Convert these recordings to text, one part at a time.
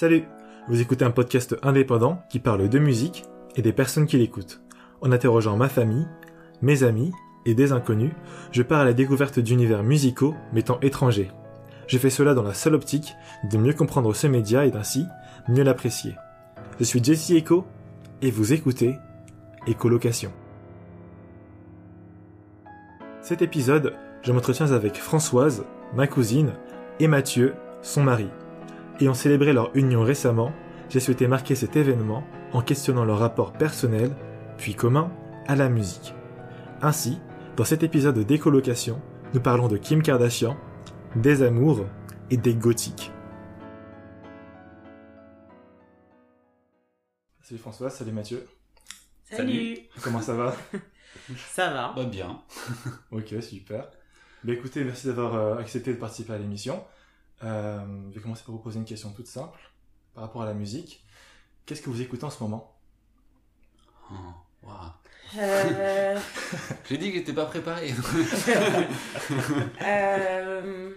Salut Vous écoutez un podcast indépendant qui parle de musique et des personnes qui l'écoutent. En interrogeant ma famille, mes amis et des inconnus, je pars à la découverte d'univers musicaux m'étant étrangers. Je fais cela dans la seule optique de mieux comprendre ce média et d'ainsi mieux l'apprécier. Je suis Jesse Echo et vous écoutez Écolocation. Cet épisode, je m'entretiens avec Françoise, ma cousine, et Mathieu, son mari. Ayant célébré leur union récemment, j'ai souhaité marquer cet événement en questionnant leur rapport personnel, puis commun, à la musique. Ainsi, dans cet épisode d'écolocation, nous parlons de Kim Kardashian, des amours et des gothiques. Salut François, salut Mathieu. Salut. Comment ça va Ça va. Bah bien. Ok, super. Bah écoutez, merci d'avoir euh, accepté de participer à l'émission. Euh, je vais commencer par vous poser une question toute simple par rapport à la musique. Qu'est-ce que vous écoutez en ce moment? Oh, waouh. Euh, J'ai dit que j'étais pas préparé. euh,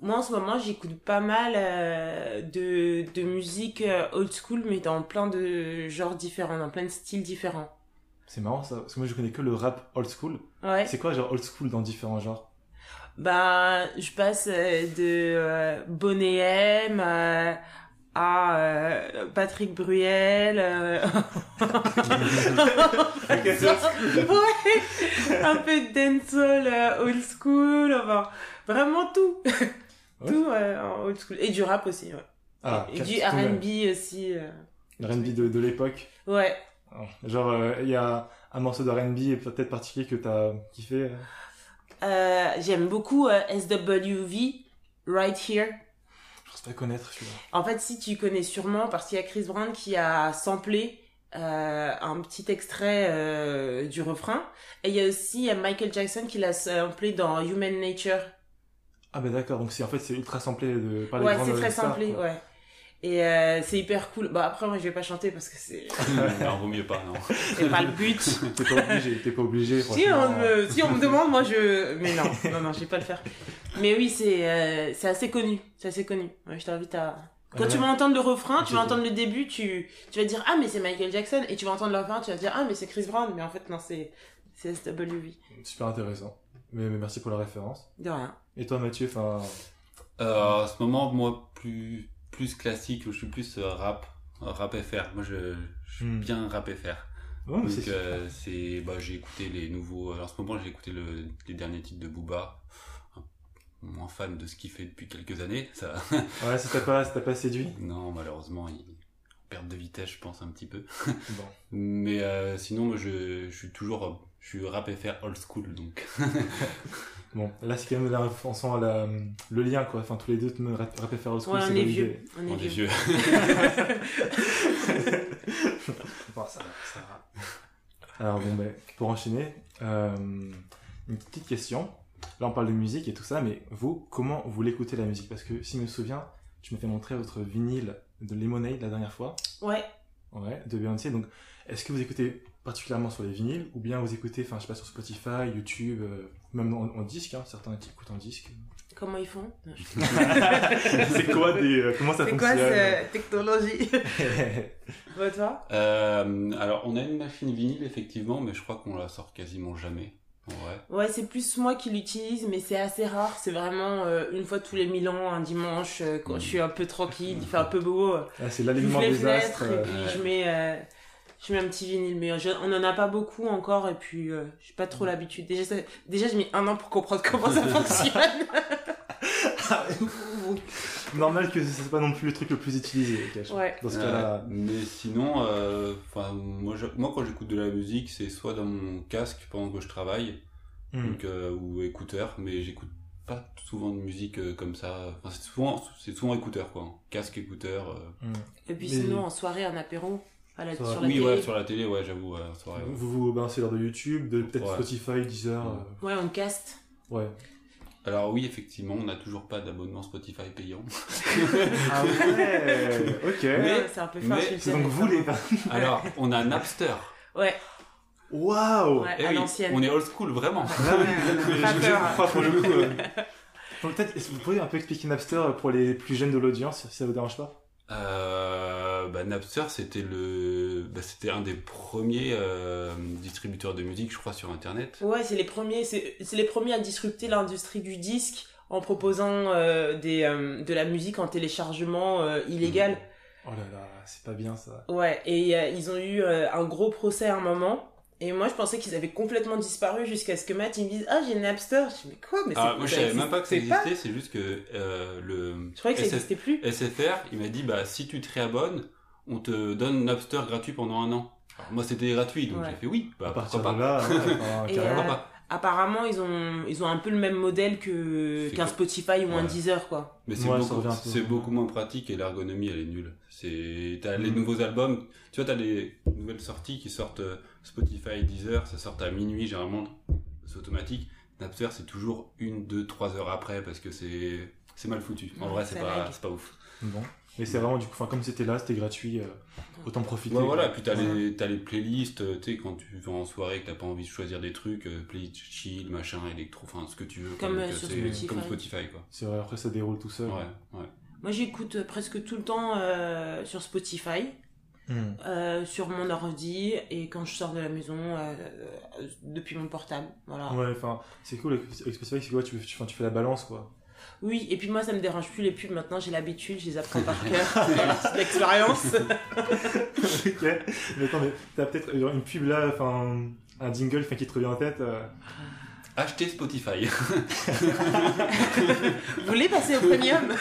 Moi en ce moment j'écoute pas mal euh, de, de musique old school mais dans plein de genres différents, dans plein de styles différents. C'est marrant ça, parce que moi je connais que le rap old school. Ouais. C'est quoi genre old school dans différents genres? Ben je passe euh, de euh, Bonnet M euh, à euh, Patrick Bruel. euh, ouais, un peu de dancehall old school, enfin vraiment tout, Ouais. tout euh, en old school et du rap aussi, ouais. Ah, et du. R&B aussi, R&B de, de l'époque. ouais. Genre, il y a un morceau de R&B peut-être particulier que t'as kiffé euh J'aime beaucoup euh, SWV, Right Here. Je pense pas connaître celui-là. En fait, si tu connais sûrement, parce qu'il y a Chris Brown qui a samplé euh, un petit extrait du refrain. Et il y a aussi Michael Jackson qui l'a samplé dans Human Nature. Ah bah d'accord, donc c'est en fait c'est ultra samplé de par les ouais, c'est très samplé, quoi. ouais. Et euh, c'est hyper cool. Bah après, moi, je vais pas chanter parce que c'est non, vaut mieux pas, non. c'est pas le but. T'es pas obligé, t'es pas obligé. si, franchement. on me, si on me demande, moi, je... Mais non, non, non, je vais pas le faire. Mais oui, c'est euh, c'est assez connu. C'est assez connu. Ouais, je t'invite à... Quand Ouais. tu vas entendre le refrain, tu vas entendre le début, tu, tu vas dire « Ah, mais c'est Michael Jackson » et tu vas entendre le refrain, tu vas dire « Ah, mais c'est Chris Brown » mais en fait, non, c'est c'est SWV. Super intéressant. Mais, mais merci pour la référence. De rien. Et toi Mathieu, enfin, Euh, en ce moment, moi, plus, plus classique, je suis plus euh, rap, rap FR. Moi, je, je suis Hmm. bien rap FR. oh, Donc, c'est euh, c'est, bah, j'ai écouté les nouveaux. euh, En ce moment, j'ai écouté le, les derniers titres de Booba. Moins fan de ce qu'il fait depuis quelques années. Ça, ouais, ça t'a pas, ça t'a pas séduit? non, malheureusement, il perd de vitesse, je pense, un petit peu. Bon. Mais euh, sinon, moi, je, je suis toujours, je suis rap FR old school, donc. Bon, là c'est quand même la, on sent la, le lien quoi. Enfin tous les deux me rap- rappellent faire old school. Ouais, c'est on est validé. vieux. On est On est vieux. vieux. Bon, ça va, ça va. Alors bon, ben, pour enchaîner, euh, une petite question. Là, on parle de musique et tout ça, mais vous, comment vous l'écoutez la musique? Parce que si je me souviens, tu m'as fait montrer votre vinyle de Lemonade la dernière fois, Ouais. ouais, de Beyoncé. Donc, est-ce que vous écoutez particulièrement sur les vinyles ou bien vous écoutez, enfin, je sais pas, sur Spotify, YouTube, euh, même en, en disque, hein, certains qui écoutent en disque. Comment ils font? C'est quoi des, euh, comment ça C'est quoi fonctionne? cette technologie? Ouais, toi? Euh, alors, on a une machine vinyle, effectivement, mais je crois qu'on la sort quasiment jamais. En vrai. Ouais, c'est plus moi qui l'utilise, mais c'est assez rare. C'est vraiment euh, une fois tous les mille ans, un dimanche, euh, quand Mm. je suis un peu tranquille, il fait un peu beau. euh, Ah, c'est J'ouvre l'alignement les des astres. fenêtres et euh, puis ouais. je mets, euh, je mets un petit vinyle. Mais je- on en a pas beaucoup encore et puis euh, j'ai pas trop l'habitude. Déjà, ça- déjà j'ai mis un an pour comprendre comment ça fonctionne. Normal que ce soit pas non plus le truc le plus utilisé, Cash. Ouais. Dans ce Euh, cas-là. mais sinon, euh, enfin, moi, je- moi, quand j'écoute de la musique, c'est soit dans mon casque pendant que je travaille, donc, euh, ou écouteur, mais j'écoute pas souvent de musique euh, comme ça. Enfin, c'est souvent, c'est souvent écouteur, quoi. Casque, écouteur. euh. Hmm. Et puis Mais- sinon, en soirée, un apéro à la, sur la Oui, télé. ouais, sur la télé, ouais, j'avoue, ouais, en soirée, ouais. Vous vous balancez lors de YouTube, de peut-être Ouais. Spotify, Deezer. euh, Ouais, on caste. Ouais. Alors oui, effectivement, on n'a toujours pas d'abonnement Spotify payant. Ah ouais Ok. Mais- Ouais, c'est un peu fin. mais donc vous les. Alors, on a Napster. Ouais, Waouh ouais Eh oui, on est old school, vraiment. Euh. Peut-être, est-ce que vous pouvez un peu expliquer Napster pour les plus jeunes de l'audience, si ça vous dérange pas? Euh, bah, Napster, c'était le, bah, c'était un des premiers euh, distributeurs de musique, je crois, sur Internet. Ouais, c'est les premiers, c'est c'est les premiers à disrupter l'industrie du disque en proposant euh, des, euh, de la musique en téléchargement euh, illégal. Oh là là, c'est pas bien ça. Ouais, et euh, ils ont eu euh, un gros procès à un moment. Et moi, je pensais qu'ils avaient complètement disparu jusqu'à ce que Matt il me dise Ah, j'ai Napster. Je dis Mais quoi mais Ah, c'est- moi, je savais même pas que ça existait c'est juste que euh, le Je croyais que ça SF n'existait plus. SFR, il m'a dit, bah, si tu te réabonnes, on te donne Napster gratuit pendant un an. Alors, moi, c'était gratuit, donc Ouais. j'ai fait oui, bah, à pourquoi partir pas. de là, ouais, Et, euh, pas. Apparemment, ils ont, ils ont un peu le même modèle qu'un Spotify ou un. Deezer, quoi. Mais c'est beaucoup, peu. beaucoup moins pratique et l'ergonomie elle est nulle. C'est t'as les Mm. nouveaux albums, tu vois t'as les nouvelles sorties qui sortent euh, Spotify, Deezer, ça sort à minuit généralement, c'est automatique. Napster c'est toujours une, deux, trois heures après parce que c'est c'est mal foutu. En Ouais, vrai c'est pas pas ouf. Bon. Mais c'est vraiment, du coup, enfin, comme c'était là, c'était gratuit, euh, autant profiter. Ouais voilà, puis t'as les t'as les playlists, euh, tu sais quand tu vas en soirée que t'as pas envie de choisir des trucs, euh, playlist chill, machin, électro, enfin ce que tu veux. quoi. Comme, Donc, euh, sur c'est Spotify. Comme Spotify quoi. C'est vrai, après ça déroule tout seul. Ouais ouais. Moi, j'écoute presque tout le temps euh, sur Spotify, Hmm. euh, sur mon ordi, et quand je sors de la maison, euh, euh, depuis mon portable. Voilà. Ouais, enfin, c'est cool avec Spotify, c'est quoi, tu, tu, tu fais la balance, quoi. Oui, et puis moi, ça me dérange plus les pubs. Maintenant, j'ai l'habitude, je les apprends par cœur. C'est l'expérience. ok. Mais attends, mais t'as peut-être une pub là, enfin, un jingle qui te revient en tête. Achetez Spotify. Vous voulez passer au premium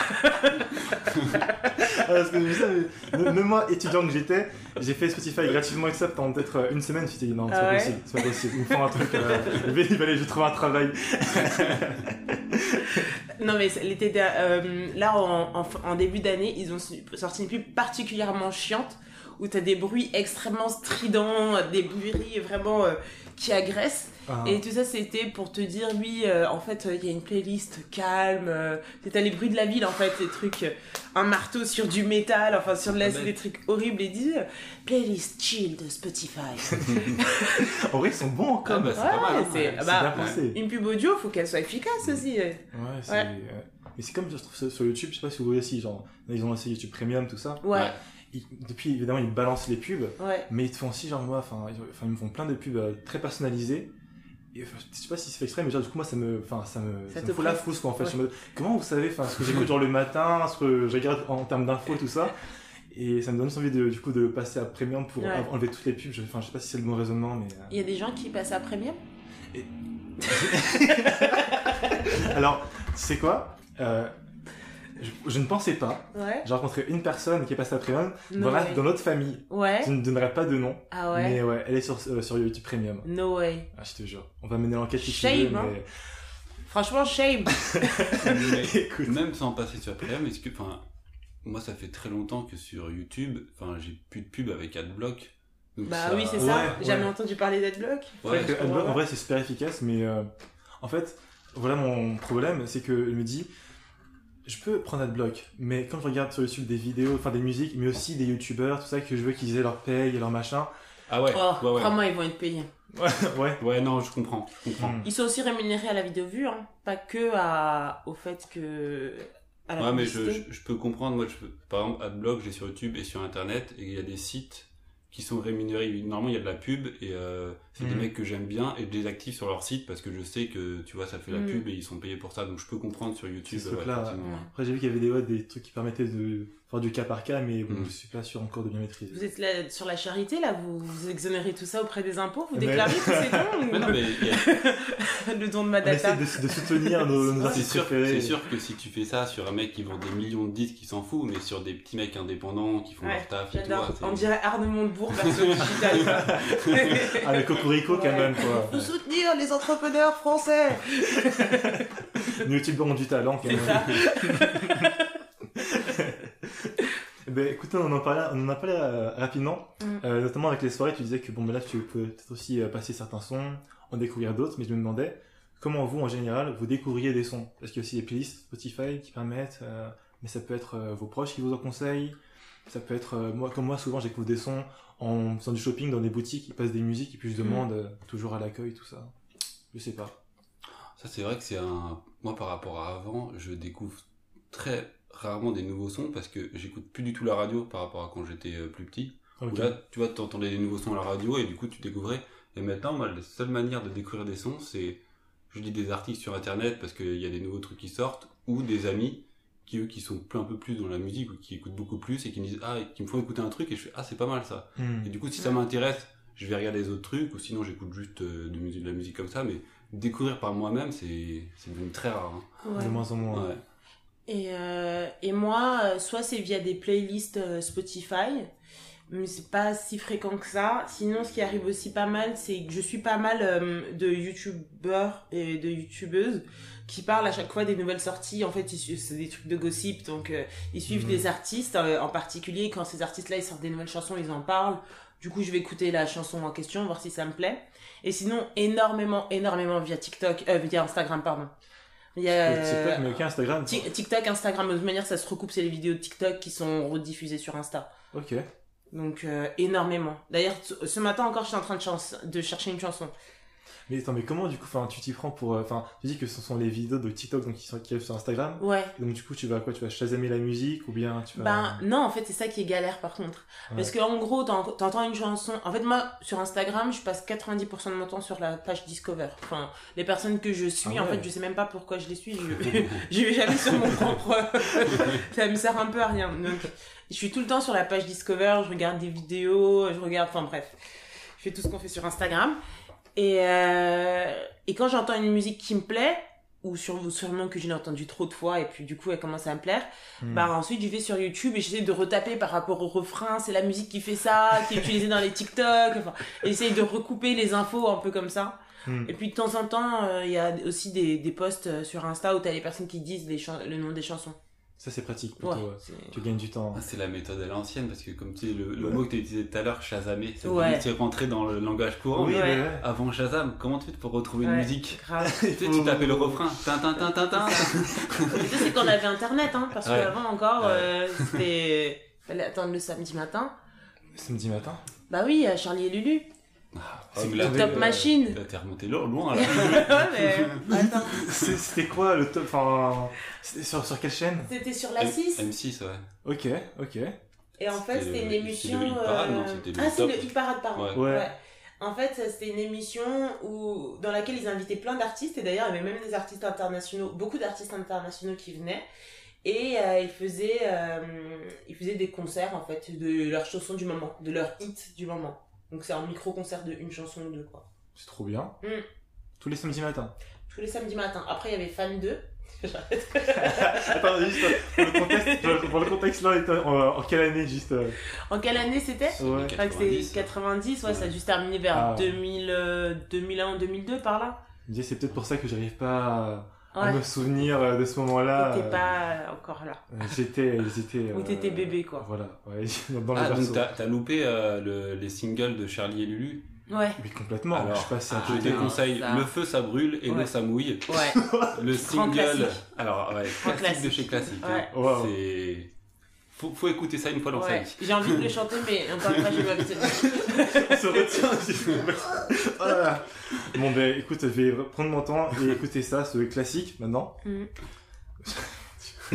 Ah, parce que je sais, mais même moi, étudiant que j'étais, j'ai fait Spotify gratuitement avec ça pendant peut-être euh, une semaine. Je me suis dit, non, c'est Ah pas ouais possible, c'est pas possible. Il me faut un truc. Euh, il fallait, je trouve un travail. Non, mais c'est- l'été euh, là, en, en- en début d'année, ils ont sorti une pub particulièrement chiante où t'as des bruits extrêmement stridents, des bruits vraiment euh, qui agressent. Ah. Et tout ça, c'était pour te dire, oui, euh, en fait, euh, il y a une playlist calme. Euh, t'as les bruits de la ville, en fait, des trucs, euh, un marteau sur du métal, enfin, sur de la, Ah ben. des trucs horribles. Et dit, euh, playlist chill de Spotify. En vrai, ils sont bons encore. Ah, bah, c'est Ouais, pas mal. hein. ah bah, bien pensé. Une pub audio, faut qu'elle soit efficace aussi. euh. Ouais, c'est. Ouais. euh, Mais c'est comme je trouve ça sur YouTube, je sais pas si vous voyez si, genre, ils ont lancé YouTube Premium, tout ça. Ouais, Ouais. Ils- depuis, évidemment, ils balancent les pubs, ouais. mais ils te font aussi, genre, moi, enfin, ils, me font plein de pubs euh, très personnalisées. Et je sais pas si c'est fait exprès, mais genre, du coup, moi, ça me, enfin, ça me, Ça ça te me fout la frousse, quoi, en fait. Ouais. Je comment vous savez, enfin, ce que j'écoute, genre, le matin, ce que je regarde en termes d'infos, tout ça. Et ça me donne envie de, du coup, de passer à Premium pour Ouais. enlever toutes les pubs. Je, enfin, je sais pas si c'est le bon raisonnement, mais. euh, Il y a des gens qui passent à premium? Alors, tu sais quoi? Euh, je, je ne pensais pas. Ouais. J'ai rencontré une personne qui est passée à Premium No dans, la- dans notre famille. Ouais. Je ne donnerai pas de nom, Ah ouais. mais ouais, elle est sur, euh, sur YouTube Premium. No way. Ah, je te jure. On va mener l'enquête si tu Shame, veux, hein. mais... Franchement, shame. Écoute. même sans passer sur Premium, est-ce que, enfin, moi ça fait très longtemps que sur YouTube, enfin, j'ai plus de pub avec AdBlock. Donc Bah ça- oui, c'est Ouais, ça. ouais. Jamais entendu parler d'adblock. Ouais, Adblock, en vrai, c'est super efficace, mais euh, en fait, voilà mon problème, c'est que je me dis, je peux prendre Adblock, mais quand je regarde sur YouTube des vidéos, enfin des musiques, mais aussi des youtubeurs, tout ça, que je veux qu'ils aient leur paye et leur machin, Ah ouais, Oh, ouais, ouais. crois-moi, ils vont être payés. ouais, ouais. Ouais, non, je comprends, je comprends. Hmm. Ils sont aussi rémunérés à la vidéo vue, hein. Pas que à... au fait que. À la Ouais, mais je, je, je peux comprendre. Moi, je peux- par exemple, AdBlock, j'ai sur YouTube et sur Internet, et il y a des sites qui sont rémunérés. Normalement, il y a de la pub, et euh, c'est des Mhm. mecs que j'aime bien, et je les active sur leur site parce que je sais que, tu vois, ça fait la Mhm. pub et ils sont payés pour ça, donc je peux comprendre sur YouTube. C'est ce ouais. Après, j'ai vu qu'il y avait des, ouais, des trucs qui permettaient de faire du cas par cas, mais bon, Mm. je suis pas sûr encore de bien maîtriser. Vous êtes là sur la charité, là, vous, vous exonérez tout ça auprès des impôts, vous Mais- déclarez tous ces dons Mais non, ou- mais il y a- Le don de ma data. de, de soutenir nos, nos c'est artistes sûr, c'est sûr que si tu fais ça sur un mec qui vend des millions de disques, il s'en fout, mais sur des petits mecs indépendants qui font Ouais, leur taf et tout, On dirait Arnaud Montebourg version digital. Cocorico quand même, quoi. Faut soutenir les entrepreneurs français. Nos youtubeurs ont du talent quand même. Ben, écoutez, on en, parlait, on en a parlé euh, rapidement, Mm. Euh, notamment avec les soirées. Tu disais que bon, ben là, tu peux peut-être aussi euh, passer certains sons, en découvrir d'autres, mais je me demandais comment vous, en général, vous découvriez des sons? Parce qu'il y a aussi des playlists Spotify qui permettent, mais ça peut être vos proches qui vous en conseillent. Ça peut être, moi, comme moi, souvent, j'écoute des sons en faisant du shopping dans des boutiques, ils passent des musiques, et puis je Mm. demande euh, toujours à l'accueil, tout ça. Je sais pas. Ça, c'est vrai que c'est un. moi, par rapport à avant, je découvre très rarement des nouveaux sons parce que j'écoute plus du tout la radio par rapport à quand j'étais euh, plus petit. Où Ok. Là, tu vois, t'entendais des nouveaux sons à la radio et du coup, tu découvrais. Et maintenant, moi, la seule manière de découvrir des sons, c'est je lis des articles sur internet parce qu'il y a des nouveaux trucs qui sortent ou des amis qui eux qui sont plus un peu plus dans la musique ou qui écoutent beaucoup plus et qui me disent ah qui me font écouter un truc et je fais ah c'est pas mal ça Hmm. et du coup si ça m'intéresse je vais regarder les autres trucs ou sinon j'écoute juste euh, de, la musique comme ça mais découvrir par moi-même c'est c'est devenu très rare hein. Ouais. De moins en moins. Ouais. Et, euh, et moi, euh, soit c'est via des playlists Spotify, mais c'est pas si fréquent que ça. Sinon, ce qui arrive aussi pas mal, c'est que je suis pas mal euh, de youtubeurs et de youtubeuses qui parlent à chaque fois des nouvelles sorties. En fait, c'est des trucs de gossip, donc euh, ils suivent Mhm. des artistes euh, en particulier. Quand ces artistes-là ils sortent des nouvelles chansons, ils en parlent. Du coup, je vais écouter la chanson en question, voir si ça me plaît. Et sinon, énormément, énormément via TikTok, euh, via Instagram, pardon. Il y a, TikTok, mais Instagram. Ti- TikTok, Instagram, de toute manière, ça se recoupe, c'est les vidéos de TikTok qui sont rediffusées sur Insta. Ok. Donc, euh, énormément. D'ailleurs, ce matin encore, j'étais en train de, de chercher une chanson. Mais attends, mais comment du coup, enfin, tu t'y prends pour, euh, enfin, tu dis que ce sont les vidéos de TikTok donc qui sont qui arrivent sur Instagram. Ouais. Et donc du coup, tu vas quoi? Tu vas chasamer la musique ou bien tu vas. Ben, non, en fait, c'est ça qui est galère, par contre. Ouais. Parce que, en gros, t'en- t'entends une chanson. En fait, moi, sur Instagram, je passe 90% de mon temps sur la page Discover. Enfin, les personnes que je suis, Ah en fait, je sais même pas pourquoi je les suis. Je, je vais jamais sur mon propre. ça me sert un peu à rien. Donc, je suis tout le temps sur la page Discover, je regarde des vidéos, je regarde. Enfin, bref. Je fais tout ce qu'on fait sur Instagram. Et, euh, et quand j'entends une musique qui me plaît, ou sur, sûrement que je l'ai entendue trop de fois, et puis du coup, elle commence à me plaire, Hmm. bah ensuite je vais sur YouTube et j'essaie de retaper par rapport au refrain, c'est la musique qui fait ça, qui est utilisée dans les TikTok, enfin, j'essaie de recouper les infos un peu comme ça. Hmm. Et puis de temps en temps, euh, il y a aussi des, des posts euh, sur Insta où t'as les personnes qui disent les le nom des chansons. Ça c'est pratique plutôt. Ouais. Tu gagnes du temps. Ah, c'est la méthode à l'ancienne parce que comme tu sais le, le Ouais. mot que tu utilisé tout à l'heure Shazamer c'est Ouais. c'est rentré dans le langage courant Oui, mais ouais. avant Shazam comment tu fais pour retrouver une musique Grave. tu sais tu tapais le refrain tin tin tin tin tin Mais ça, c'est quand on avait internet, hein, parce Ouais. qu'avant encore, Ouais. euh, c'était. Fallait attendre le samedi matin. Samedi matin? Bah oui, euh, Charlie et Lulu. Là, Top t'es- Machine. t'es remonté lo- loin là C'était quoi le top Enfin, c'était sur sur quelle chaîne? C'était sur la M- 6. M6 ouais Ok, ok. Et en fait, C'était une émission. le non euh, C'était le Ah, c'est le hit parade, pardon. Ouais. Ouais. En fait, c'était une émission où, dans laquelle ils invitaient plein d'artistes, et d'ailleurs, il y avait même des artistes internationaux, beaucoup d'artistes internationaux qui venaient. Et euh, ils, faisaient, euh, ils faisaient des concerts, en fait, de leurs chansons du moment, de leurs hits du moment. Donc c'est un micro-concert de une chanson ou deux, quoi. C'est trop bien. Mm. Tous les samedis matins. Tous les samedis matins. Après, il y avait Fan 2. Attends, juste pour le contexte, pour- le contexte là, était en, en quelle année juste euh, En quelle année c'était Ouais. Je crois que c'est 90, ouais, ça a dû se terminer vers Ah. 2000, euh, 2001 2002 par là. Je me disais, c'est peut-être pour ça que j'arrive pas à, me souvenir euh, de ce moment-là. t'étais euh, pas encore là. euh, J'étais, j'étais. Ou t'étais bébé, quoi. Voilà, ouais, dans ah donc t'as t'as loupé euh, le- les singles de Charlie et Lulu? Ouais, Oui, complètement. Alors, je passé un je peu te déconseille ça. le feu ça brûle et Ouais. l'eau ça mouille ouais, le single classique. alors ouais Grand classique de classique. chez classique Ouais. hein. Wow. c'est faut, faut écouter ça une fois dans sa vie J'ai envie de le chanter, mais encore une fois, je vais m'abstenir. On se retient. Oh là là. Bon, ben écoute, je vais prendre mon temps et écouter ça, ce classique maintenant. Mm.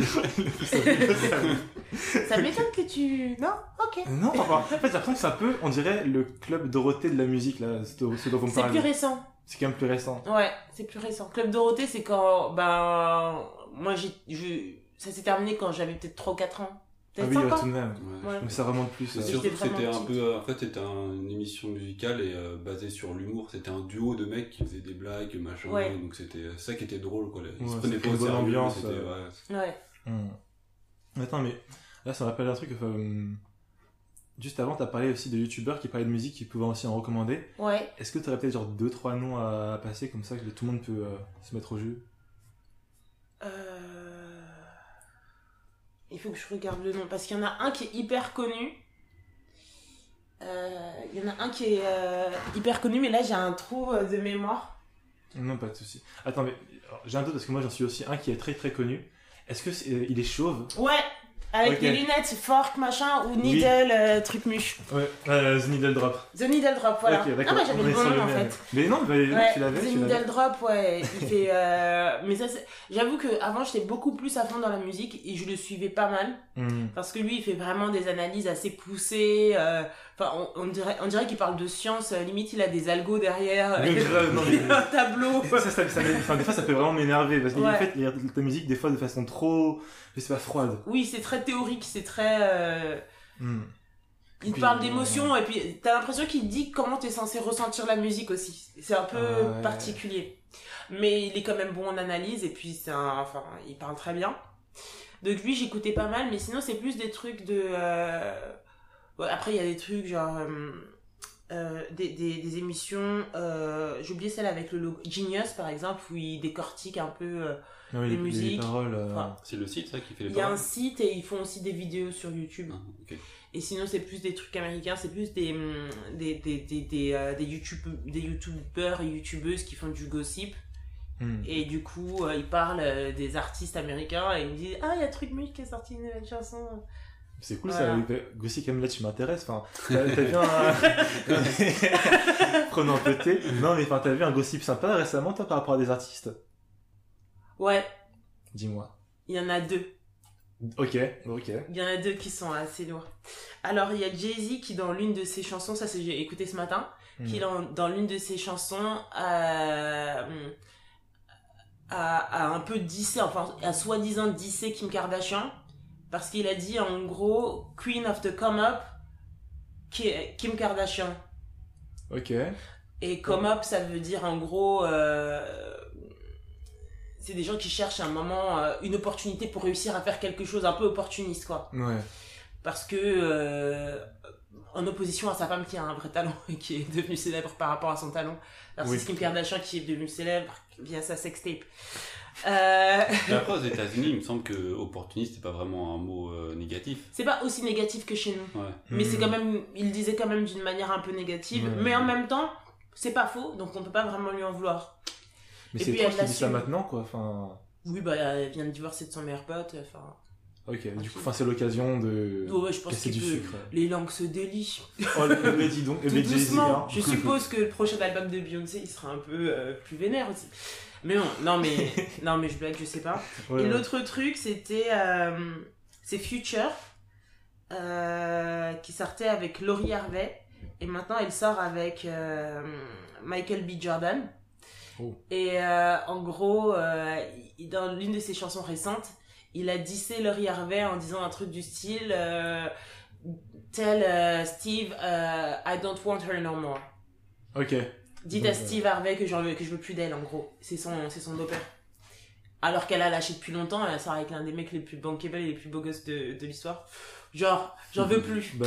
Ça m'étonne que tu. Non? Ok. non, enfin, en fait, j'ai l'impression que c'est un peu, on dirait, le club Dorothée de la musique, là, ce dont vous me C'est plus récent. C'est quand même plus récent. Ouais, c'est plus récent. Club Dorothée, c'est quand. Ben. Moi, j'ai. je- Ça s'est terminé quand j'avais peut-être 3 ou 4 ans. Ah oui, 5 euh, tout de même. Ouais. Ouais. Donc ça remonte plus. C'est euh. sûr. que c'était un peu euh, en fait c'était un- une émission musicale et euh, basée sur l'humour c'était un duo de mecs qui faisaient des blagues machin Ouais. donc c'était ça qui était drôle quoi ils Ouais, se prenaient pas au une bonne sérieux ambiance, euh. ouais. Ouais. Hmm. Attends, mais là, ça me rappelle un truc. euh, Juste avant, t'as parlé aussi de youtubeurs qui parlaient de musique qui pouvaient aussi en recommander. Ouais. Est-ce que tu aurais peut-être genre deux trois noms à, à passer comme ça que tout le monde peut euh, se mettre au jeu? Euh... Il faut que je regarde le nom parce qu'il y en a un qui est hyper connu. Euh, Il y en a un qui est euh, hyper connu, mais là j'ai un trou euh, de mémoire. Non, pas de souci. Attends, mais j'ai un doute parce que moi j'en suis aussi un qui est très très connu. Est-ce que il est chauve? Ouais, Avec des lunettes, fork, machin, ou Oui. needle, euh, truc muche. Ouais, euh, The Needle Drop. The Needle Drop, voilà. Ok, ah bah j'avais le bon nom en fait. Mais non, bah, Ouais, tu l'avais, The tu. Needle Drop, ouais. Il fait. euh, Mais ça, j'avoue que avant j'étais beaucoup plus à fond dans la musique et je le suivais pas mal Hmm. parce que lui il fait vraiment des analyses assez poussées. Enfin, on, on dirait, on dirait qu'il parle de science. euh, limite, il a des algos derrière. Mais grave, non, mais- un tableau. Ça, ça, ça, ça m'é- enfin, des fois, ça peut vraiment m'énerver parce qu'en Ouais. fait, il y a ta musique des fois de façon trop, je sais pas, froide. Oui, c'est très théorique, c'est très. euh, Hmm. Il te Puis, parle euh, d'émotions et puis t'as l'impression qu'il dit comment t'es censé ressentir la musique aussi. C'est un peu Ah ouais. particulier. Mais il est quand même bon en analyse et puis c'est un... Enfin, il parle très bien. Donc lui, j'écoutais pas mal, mais sinon c'est plus des trucs de... euh, après, il y a des trucs genre... euh, euh, des, des, des émissions... Euh... J'ai oublié celle avec le logo Genius, par exemple, où il décortique un peu... euh, Ah oui, Les les, musiques. paroles. euh, Enfin, C'est le site, ça, qui fait les Il y a un site et ils font aussi des vidéos sur YouTube. Ah. Et sinon, c'est plus des trucs américains, c'est plus des, hum, des, des, des, des, euh, des, YouTube, des youtubeurs et youtubeuses qui font du gossip. hmm. Et du coup, euh, ils parlent euh, des artistes américains et ils me disent Ah, il y a Truc Muche qui a sorti une nouvelle chanson. C'est cool Voilà. ça, Gossip Hamlet, tu m'intéresses. Enfin, t'as vu un. Prenons un peu de thé. Non, mais enfin, t'as vu un gossip sympa récemment, toi, par rapport à des artistes? Ouais, Dis-moi. il y en a deux. Ok, ok. Il y en a deux qui sont assez lourds. Alors, il y a Jay-Z qui, dans l'une de ses chansons, ça c'est j'ai écouté ce matin, Hmm. qui dans, dans l'une de ses chansons a, a, a un peu dissé, enfin a soi-disant dissé Kim Kardashian parce qu'il a dit en gros Queen of the Come Up Ki- Kim Kardashian Ok. et Come Up ça veut dire en gros euh, c'est des gens qui cherchent un moment euh, une opportunité pour réussir à faire quelque chose un peu opportuniste quoi Ouais. parce que euh, en opposition à sa femme qui a un vrai talent et qui est devenue célèbre par rapport à son talent Oui. Kim Kardashian qui est devenue célèbre via sa sextape euh, après, aux États-Unis, il me semble que opportuniste, c'est pas vraiment un mot euh, négatif. c'est pas aussi négatif que chez nous Ouais. mais Hmm. c'est quand même il le disait quand même d'une manière un peu négative mais en même temps c'est pas faux donc on peut pas vraiment lui en vouloir Mais c'est toi qui dis ça maintenant, quoi. Enfin. oui bah elle vient de divorcer de son meilleur pote enfin Ok, du coup, enfin, c'est l'occasion de. ouais, je pense casser du peut- sucre. les langues se délient Oh, le mais dis donc, Tout doucement. hein. Je suppose que le prochain album de Beyoncé, il sera un peu euh, plus vénère aussi. Mais non, non mais, non mais je blague, je sais pas. Ouais, Et ouais. l'autre truc, c'était, euh, c'est Future, euh, qui sortait avec Laurie Harvey, et maintenant elle sort avec euh, Michael B. Jordan. Oh. Et en gros, dans l'une de ses chansons récentes, il a dissé Laurie Harvey en disant un truc du style Tell Steve, I don't want her no more. Ok. Dites à Steve Harvey que, veux, que je veux plus d'elle, en gros. C'est son, c'est son beau-père. Alors qu'elle a lâché depuis longtemps, elle sort avec l'un des mecs les plus bankable et les plus beaux gosses de, de l'histoire. Genre, j'en veux plus. Bah,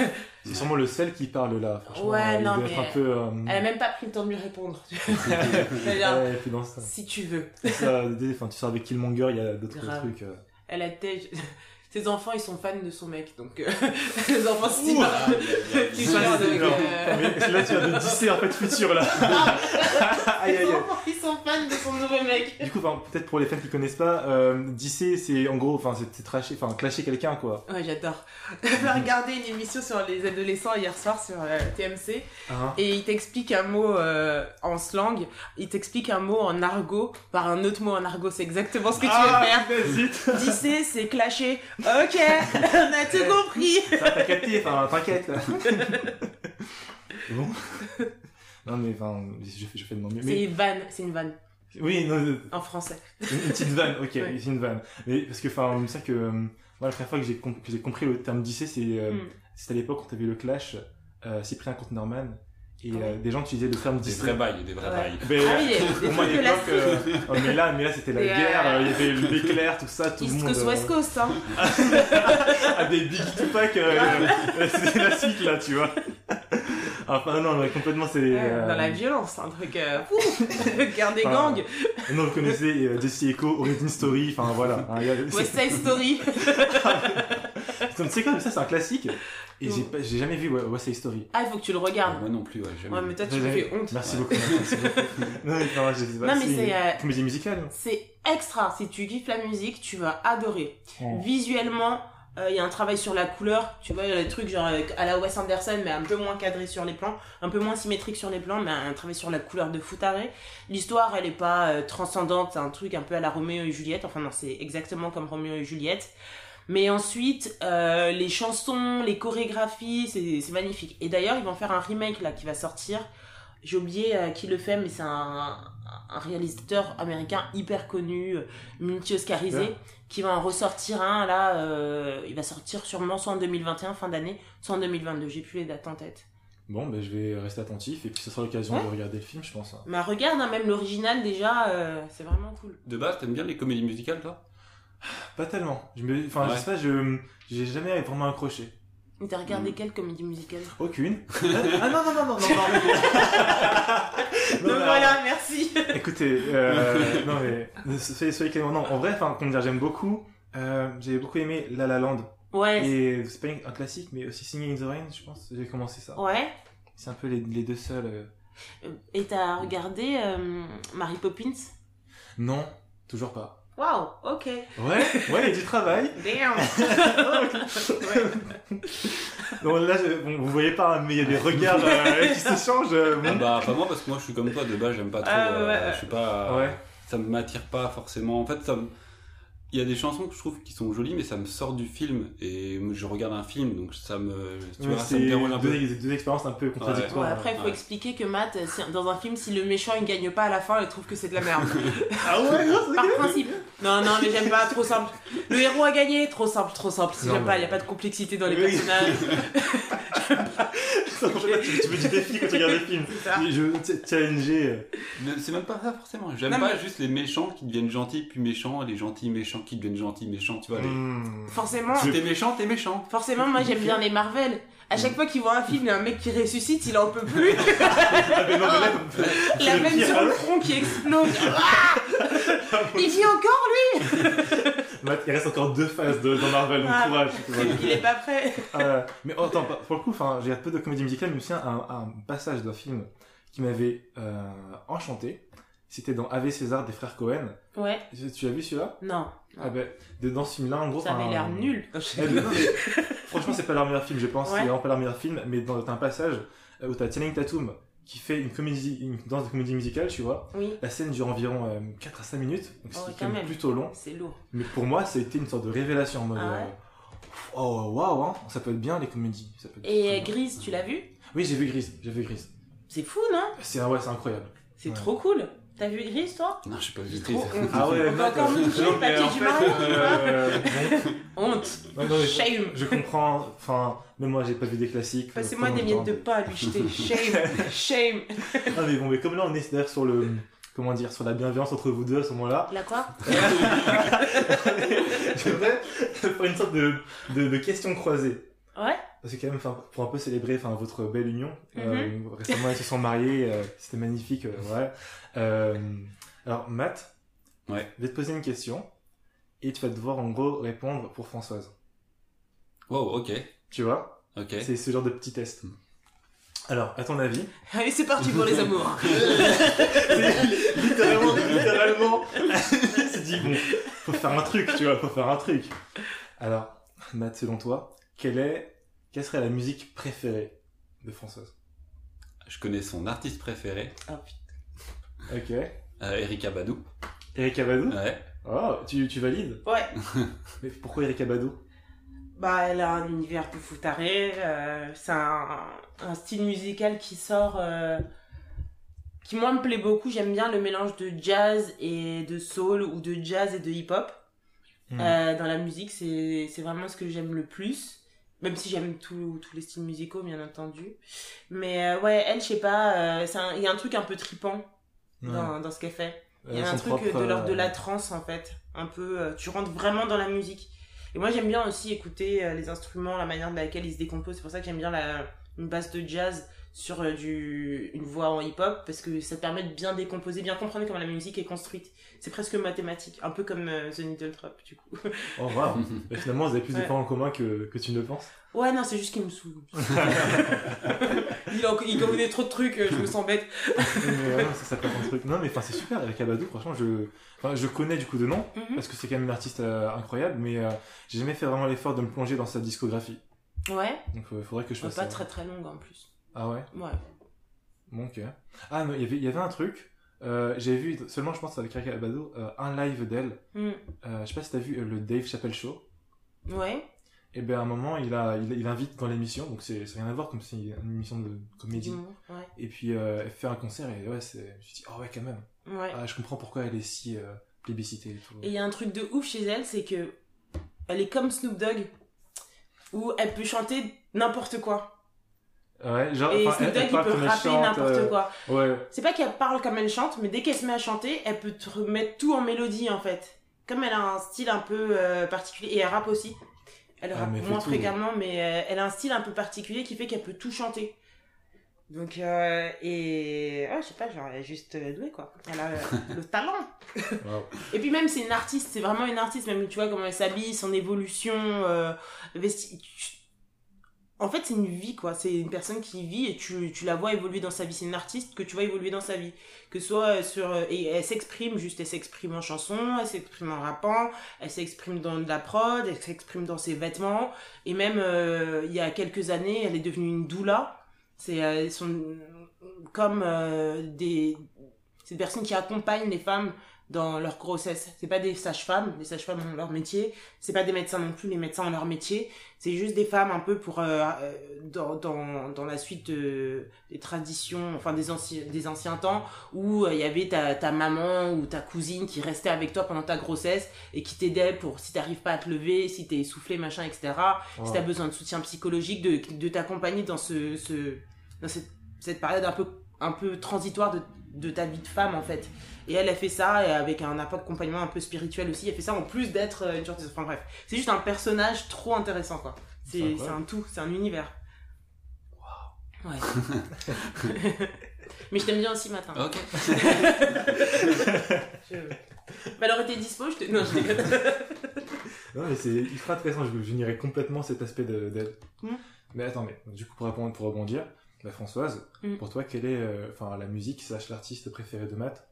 c'est sûrement le seul qui parle là, franchement. Ouais, non, mais- être un peu. euh, Elle a même pas pris le temps de lui répondre. Ouais, dans ça. si tu veux. ça enfin, tu sors avec Killmonger, il y a d'autres trucs. euh. Elle a été... Ses enfants, ils sont fans de son mec, donc... euh, les enfants, c'est Ouh. pas... Ah, il y a- il y a- Tu il y a- vois, il y a- donc, Non, euh, mais là, tu viens de disser en fait futur là. aïe, aïe, aïe. Sont fans de son nouveau mec. Du coup, enfin, peut-être pour les fans qui connaissent pas, euh, c'est en gros, enfin, c'est trasher, enfin, clasher quelqu'un quoi. Ouais, j'adore. J'avais regardé une émission sur les adolescents hier soir sur euh, TMC. Hein Et il t'explique un mot euh, en slang, il t'explique un mot en argot par un autre mot en argot. C'est exactement ce que tu ah, veux faire. zut. Disser, c'est clasher. Ok, on a tout compris. Ça, t'as capté, enfin, t'inquiète. là. bon. Non, mais enfin, je fais, je fais de mon mieux. C'est Mais, une vanne, c'est une vanne oui, non, en français. une, une petite vanne, ok, Ouais. c'est une vanne. Mais parce que, enfin, c'est ça que, euh, moi, la première fois que j'ai com- compris le terme disser, c'est euh, Mm. c'était à l'époque quand t'avais le clash, euh, Cyprien contre Norman, et Ah euh, des gens utilisaient le terme Des disser. vrais bails, des vrais Ouais. bails. Mais, Ah oui, des- des pour moi, à trucs de l'époque, euh, oh, mais là, mais là, c'était la Des, guerre, il y avait l'éclair, tout ça, tout le East monde. Coast, euh, West Coast, hein. Ah, des Big Tupac, euh, c'est la suite là, tu vois. Enfin, non, mais complètement, c'est. Euh, Dans la violence, un truc. Euh. Guerre des Enfin, gangs, Non, vous connaissez euh, Jesse Echo, Origin Story, enfin voilà. hein, a- c'est- West Side Story. Sais quoi, ça c'est un classique. Et j'ai pas- j'ai jamais vu West Side Story. Ah, il faut que tu le regardes. Moi non plus, ouais, jamais. Ouais, mais toi, tu me fais honte. Merci Ouais. beaucoup. Merci beaucoup. non, mais, enfin, je sais pas, Non, mais c'est, euh, comédie musicale. C'est extra. Si tu kiffes la musique, tu vas adorer. Oh. Visuellement, Euh, Il y a un travail sur la couleur, tu vois, les trucs genre avec- à la Wes Anderson, mais un peu moins cadré sur les plans, un peu moins symétrique sur les plans, mais un travail sur la couleur de foutaré. L'histoire, elle est pas euh, transcendante, c'est un truc un peu à la Roméo et Juliette, enfin non, c'est exactement comme Roméo et Juliette. Mais ensuite, euh, les chansons, les chorégraphies, c'est magnifique. Et d'ailleurs, ils vont faire un remake là qui va sortir. J'ai oublié euh, qui le fait, mais c'est un, un réalisateur américain hyper connu, euh, multi-oscarisé, qui va en ressortir un là. euh, il va sortir sûrement soit en 2021, fin d'année, soit en 2022. J'ai plus les dates en tête. Bon, ben je vais rester attentif et puis ce sera l'occasion Ouais. de regarder le film, je pense. hein. Mais regarde, hein, même l'original déjà, euh, c'est vraiment cool. De base, t'aimes bien les comédies musicales, toi? Pas tellement. Je me... Enfin, Ouais. je sais pas, je... j'ai jamais vraiment accroché. Et T'as regardé Mm. quelle comédie musicale Aucune. ah non, non, non, non, non, non. Donc mais voilà, merci. Écoutez, euh, non mais, soyez, soyez. Non, en vrai, enfin, comment dire, j'aime beaucoup. Euh, j'ai beaucoup aimé La La Land. Ouais. Et c'est pas un classique, mais aussi Singing in the Rain, je pense. J'ai commencé ça. Ouais. C'est un peu les, les deux seuls. euh. Et t'as regardé euh, Mary Poppins? Non, toujours pas. Waouh, ok. Ouais, ouais, il y a du travail. Damn. Bon, là, je- bon, vous voyez pas, mais il y a des regards euh, qui se changent. euh, Ah bon. bah, pas moi, parce que moi, je suis comme toi, de base, j'aime pas trop. Ah, ouais, euh, ouais. Je suis pas. Ouais. Ça m'attire pas forcément. En fait, ça me- Il y a des chansons que je trouve qui sont jolies, mais ça me sort du film. Et je regarde un film, donc ça me. Tu vois, ça c'est me dérange un peu. deux, deux expériences un peu contradictoires. Ouais, après, il faut Ouais. expliquer que Matt, dans un film, si le méchant il gagne pas à la fin, il trouve que c'est de la merde. Ah ouais, non, Par principe. Non, non, mais j'aime pas, trop simple. Le héros a gagné, trop simple, trop simple. J'aime mais- pas, y a pas de complexité dans les Oui. personnages. Ça, tu, tu veux du défi quand tu regardes le film. C'est ça. Et Je challenger. euh, Mais C'est même pas ça forcément. J'aime pas mais- juste les méchants qui deviennent gentils puis méchants, et les gentils méchants qui deviennent gentils méchants. Tu vois, les... hmm. Forcément, Si t'es méchant, t'es méchant. forcément, moi j'aime bien les Marvel. À chaque fois qu'il voit un film, il y a un mec qui ressuscite, il en peut plus. Ah, mais non, mais là, c'est La pire, sur le front qui explose. Ah il vit encore, lui Matt, il reste encore deux phases de, dans Marvel, donc Ah. courage. Il est pas prêt. Euh, mais oh, attends, pour le coup, enfin, j'ai peu de comédie musicale, mais aussi un, un passage d'un film qui m'avait euh, enchanté. C'était dans Ave César des frères Cohen. Ouais, Tu tu as vu celui-là? Non. Ah ben, de- dans ce film-là, en gros, Ça avait l'air nul. Mais franchement, c'est pas leur meilleur film, je pense. Ouais. C'est vraiment pas leur meilleur film. Mais dans un passage euh, où t'as Channing Tatum qui fait une comédie, une danse de comédie musicale, tu vois. Oui, La scène dure environ euh, 4 à 5 minutes, donc Oh, c'est quand quand même plutôt long. c'est lourd. Mais pour moi, ça a été une sorte de révélation en mode. Ah ouais euh, oh waouh, hein, ça peut être bien les comédies. Ça peut être Et. Grise, tu l'as vu? Oui, j'ai vu Grise, j'ai vu Grise. C'est fou, non? C'est ouais, c'est incroyable. C'est Ouais. trop cool. T'as vu Grise, toi? Non, je suis pas honte. Ah ouais, encore le papier du mariage, tu vois Honte. Shame. je comprends. Enfin, même moi, j'ai pas vu des classiques. Passez-moi euh, des miettes de pain à lui jeter. Shame. Shame. Ah mais bon, mais comme là on est d'ailleurs sur le comment dire sur la bienveillance entre vous deux à ce moment-là, La quoi? J'aimerais faire une sorte de, de, de question croisée. Parce que quand même, pour un peu célébrer enfin, votre belle union, euh, Mhm. récemment ils se sont mariés, euh, c'était magnifique, euh, ouais. Euh, alors Matt, Ouais. je vais te poser une question et tu vas devoir en gros répondre pour Françoise. Wow, ok. Tu vois? Ok. C'est ce genre de petit test. Alors, à ton avis? Allez, c'est parti pour les amours. Littéralement, littéralement, il s'est dit, bon, faut faire un truc, tu vois, faut faire un truc. Alors, Matt, selon toi, quelle est, quelle serait la musique préférée de Françoise? Je connais son artiste préféré, Oh putain. Ok. euh, Erika Badou. Eric Abadou Ouais. Oh, tu, tu valides? Ouais. Mais pourquoi Eric Abadou Bah, elle a un univers de foutaré. euh, c'est un, un style musical qui sort. euh, qui, moi, me plaît beaucoup. J'aime bien le mélange de jazz et de soul ou de jazz et de hip-hop. Hmm. Euh, dans la musique, c'est c'est vraiment ce que j'aime le plus. Même si j'aime tous les styles musicaux, bien entendu. Mais euh, ouais, elle, je sais pas, euh, il y a un truc un peu tripant Ouais. dans, dans ce qu'elle fait. Il y Euh, a un truc propre, de l'ordre de euh, la trance en fait. Un peu, euh, tu rentres vraiment dans la musique. Et moi j'aime bien aussi écouter euh, les instruments, la manière de laquelle ils se décomposent. C'est pour ça que j'aime bien la, une base de jazz sur euh, du, une voix en hip-hop parce que ça te permet de bien décomposer, bien comprendre comment la musique est construite. C'est presque mathématique, un peu comme euh, The Needle Drop du coup. Oh, wow. Mais finalement, vous avez plus de points en commun que, que tu ne le penses. Ouais, non, c'est juste qu'il me saoule. il, en- il connaît trop de trucs, euh, je me sens bête. mais ouais, ça, ça peut être un truc. Non, mais enfin, c'est super avec Abadou, franchement, je, enfin, je connais du coup de nom, Mhm. parce que c'est quand même une artiste euh, incroyable, mais euh, j'ai jamais fait vraiment l'effort de me plonger dans sa discographie. Ouais, Donc, il faudrait que je pas fasse ça. très très longue en plus. Ah ouais? Ouais. Bon, ok. Ah, mais il y avait- il y avait un truc. Euh, j'ai vu seulement, je pense, avec Erika Abadou, euh, un live d'elle. Hmm. Euh, je sais pas si t'as vu euh, le Dave Chappelle Show. Ouais, Et ben à un moment, il, a, il, il invite dans l'émission, donc c'est rien à voir comme c'est une émission de comédie. ouais. Et puis euh, elle fait un concert et ouais, je me suis dit, oh ouais, quand même. Ouais. Ah, je comprends pourquoi elle est si plébiscitée et tout. Et il y a un truc de ouf chez elle, c'est que elle est comme Snoop Dogg, où elle peut chanter n'importe quoi. Ouais, genre, Et Snoop Dogg, il peut rapper n'importe euh, quoi. Ouais, C'est pas qu'elle parle comme elle chante, mais dès qu'elle se met à chanter, elle peut te remettre tout en mélodie en fait. Comme elle a un style un peu euh, particulier, et elle rappe aussi. Elle Ah, rappe moins tout. fréquemment, mais euh, elle a un style un peu particulier qui fait qu'elle peut tout chanter. Donc, euh, et. Ah, je sais pas, genre, elle est juste douée quoi. Elle a le talent. wow. Et puis même, c'est une artiste, c'est vraiment une artiste, même tu vois comment elle s'habille, son évolution, vesti... En fait, c'est une vie, quoi. C'est une personne qui vit et tu, tu la vois évoluer dans sa vie. C'est une artiste que tu vois évoluer dans sa vie. Que soit sur... euh, Et elle s'exprime, juste, elle s'exprime en chanson, elle s'exprime en rappant, elle s'exprime dans de la prod, elle s'exprime dans ses vêtements. Et même, euh, il y a quelques années, elle est devenue une doula. C'est euh, comme euh, des... C'est des personnes qui accompagnent les femmes dans leur grossesse. C'est pas des sages-femmes, les sages-femmes ont leur métier. C'est pas des médecins non plus, les médecins ont leur métier. C'est juste des femmes un peu pour euh, euh, dans, dans dans la suite de- des traditions, enfin des anciens des anciens temps où euh, il y avait ta ta maman ou ta cousine qui restait avec toi pendant ta grossesse et qui t'aidait pour si t'arrives pas à te lever, si t'es essoufflé, machin, etc. Wow. Si t'as besoin de soutien psychologique, de, de t'accompagner dans ce, ce dans cette, cette période un peu un peu transitoire de, de ta vie de femme en fait. Et elle a fait ça et avec un accompagnement un peu spirituel aussi. Elle fait ça en plus d'être euh, une chanteuse. Enfin bref, c'est juste un personnage trop intéressant quoi. C'est un tout, c'est un univers. Ouais. Mais je t'aime bien aussi matin. Ok. Je... Bah, alors était dispo, je te. Non, je déconne. Non, mais c'est ultra intéressant, je, je complètement cet aspect de- d'elle. Mm. Mais attends, mais du coup, pour répondre, pour rebondir, bah, Françoise, Mm. pour toi, quelle est euh, enfin, la musique slash l'artiste préféré de Matt?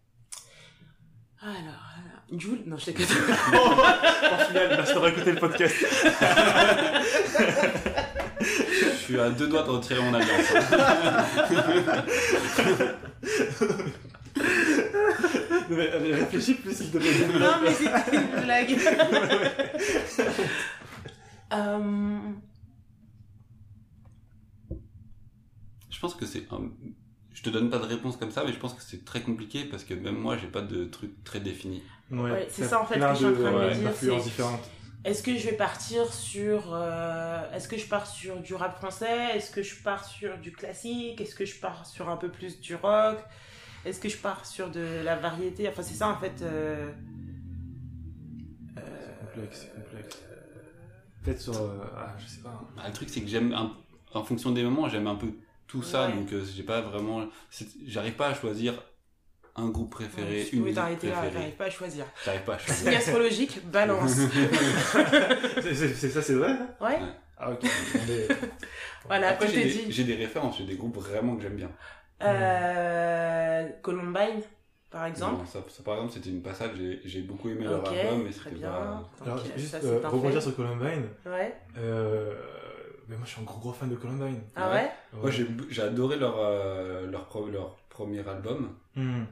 Alors, alors. Jules? Non, je déconne. Au final, bah, je t'aurais écouté le podcast. Je suis à deux doigts de retirer mon alliance. Non, mais, euh, réfléchis plus s'il te plaît. non, mais c'était une blague. Euh, pense que c'est un... Je te donne pas de réponse comme ça, mais je pense que c'est très compliqué parce que même moi, j'ai pas de truc très défini. Ouais, c'est t'as ça, en fait, que je suis en train de me ouais, dire, c'est- différentes. Est-ce que je vais partir sur. euh, Est-ce que je pars sur du rap français? Est-ce que je pars sur du classique? Est-ce que je pars sur un peu plus du rock? Est-ce que je pars sur de la variété? Enfin, c'est ça en fait. euh, euh, C'est complexe, c'est complexe. Peut-être sur. euh, ah, je sais pas. Bah, le truc, c'est que j'aime, un- en fonction des moments, j'aime un peu tout ça, Ouais. donc euh, j'ai pas vraiment. J'arrive pas à choisir un groupe préféré, une musique t'arrêter là, préférée. j'arrive pas à choisir. J'arrive pas à choisir. Signe astrologique, balance. C'est- ça, c'est vrai ça Ouais, Ah, ok. Voilà, Après, j'ai des, dit. j'ai des références, j'ai des groupes vraiment que j'aime bien. Euh, Columbine, par exemple. Non, ça, ça, par exemple, c'était une passage, j'ai, beaucoup aimé leur album, mais c'était bien. pas. Alors, juste ça, euh, fait. sur Columbine. Ouais. Euh, mais moi, je suis un gros gros fan de Columbine. Ah Ouais. ouais Moi, j'ai, j'ai adoré leur, euh, leur, pro- leur premier album, Hmm.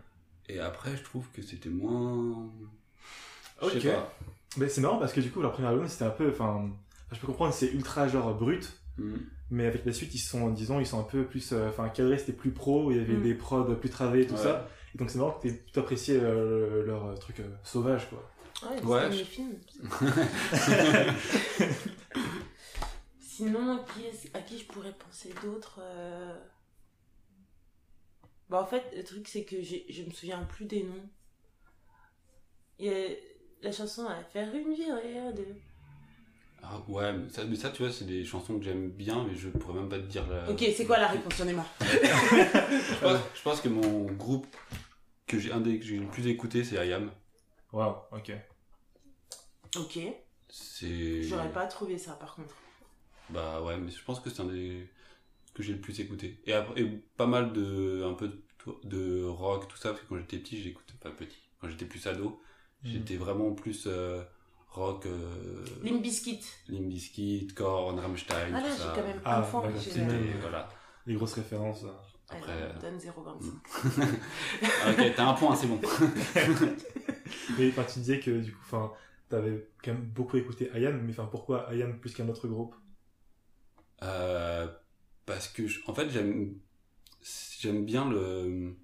et après, je trouve que c'était moins. Je Ok. sais pas. Mais c'est marrant parce que du coup, leur premier album, c'était un peu. Enfin, je peux comprendre, c'est ultra genre brut. Hmm. Mais avec la suite, ils sont, disons, ils sont un peu plus. euh, Enfin, cadrés, c'était plus pro, il y avait Mm. des prods plus travaillés, tout Ouais. ça. Et donc, c'est marrant que t'aies plutôt apprécié euh, leur euh, truc euh, sauvage, quoi. Ouais, Ouais, c'est je- mes films. Sinon, à qui, est- à qui je pourrais penser d'autres euh... Bah, en fait, le truc, c'est que je me souviens plus des noms. Il y a la chanson à faire une virée de. Ah, ouais, mais ça, mais ça, tu vois, c'est des chansons que j'aime bien, mais je pourrais même pas te dire la. Ok, c'est quoi la réponse J'en ai marre. je, pense, je pense que mon groupe que j'ai un des que j'ai le plus écouté, c'est IAM. Waouh, ok. Ok. C'est. J'aurais pas trouvé ça par contre. Bah ouais, mais je pense que c'est un des que j'ai le plus écouté. Et, après, et pas mal de un peu de, de rock, tout ça, parce que quand j'étais petit, j'écoutais pas petit. Quand j'étais plus ado, Mhm. j'étais vraiment plus euh, rock, euh, Limp Bizkit. Limp Bizkit, Korn, Rammstein, Ah là, tout j'ai ça. quand même Ah, ouais, J'ai- même- voilà. Les grosses références. là. Après, Allez, euh, donne 0,25. Ah, ok, t'as un point, c'est bon. Mais enfin, tu disais que du coup, enfin, t'avais quand même beaucoup écouté IAM, mais enfin, pourquoi IAM plus qu'un autre groupe? Euh, parce que, je- en fait, j'aime, j'aime bien le,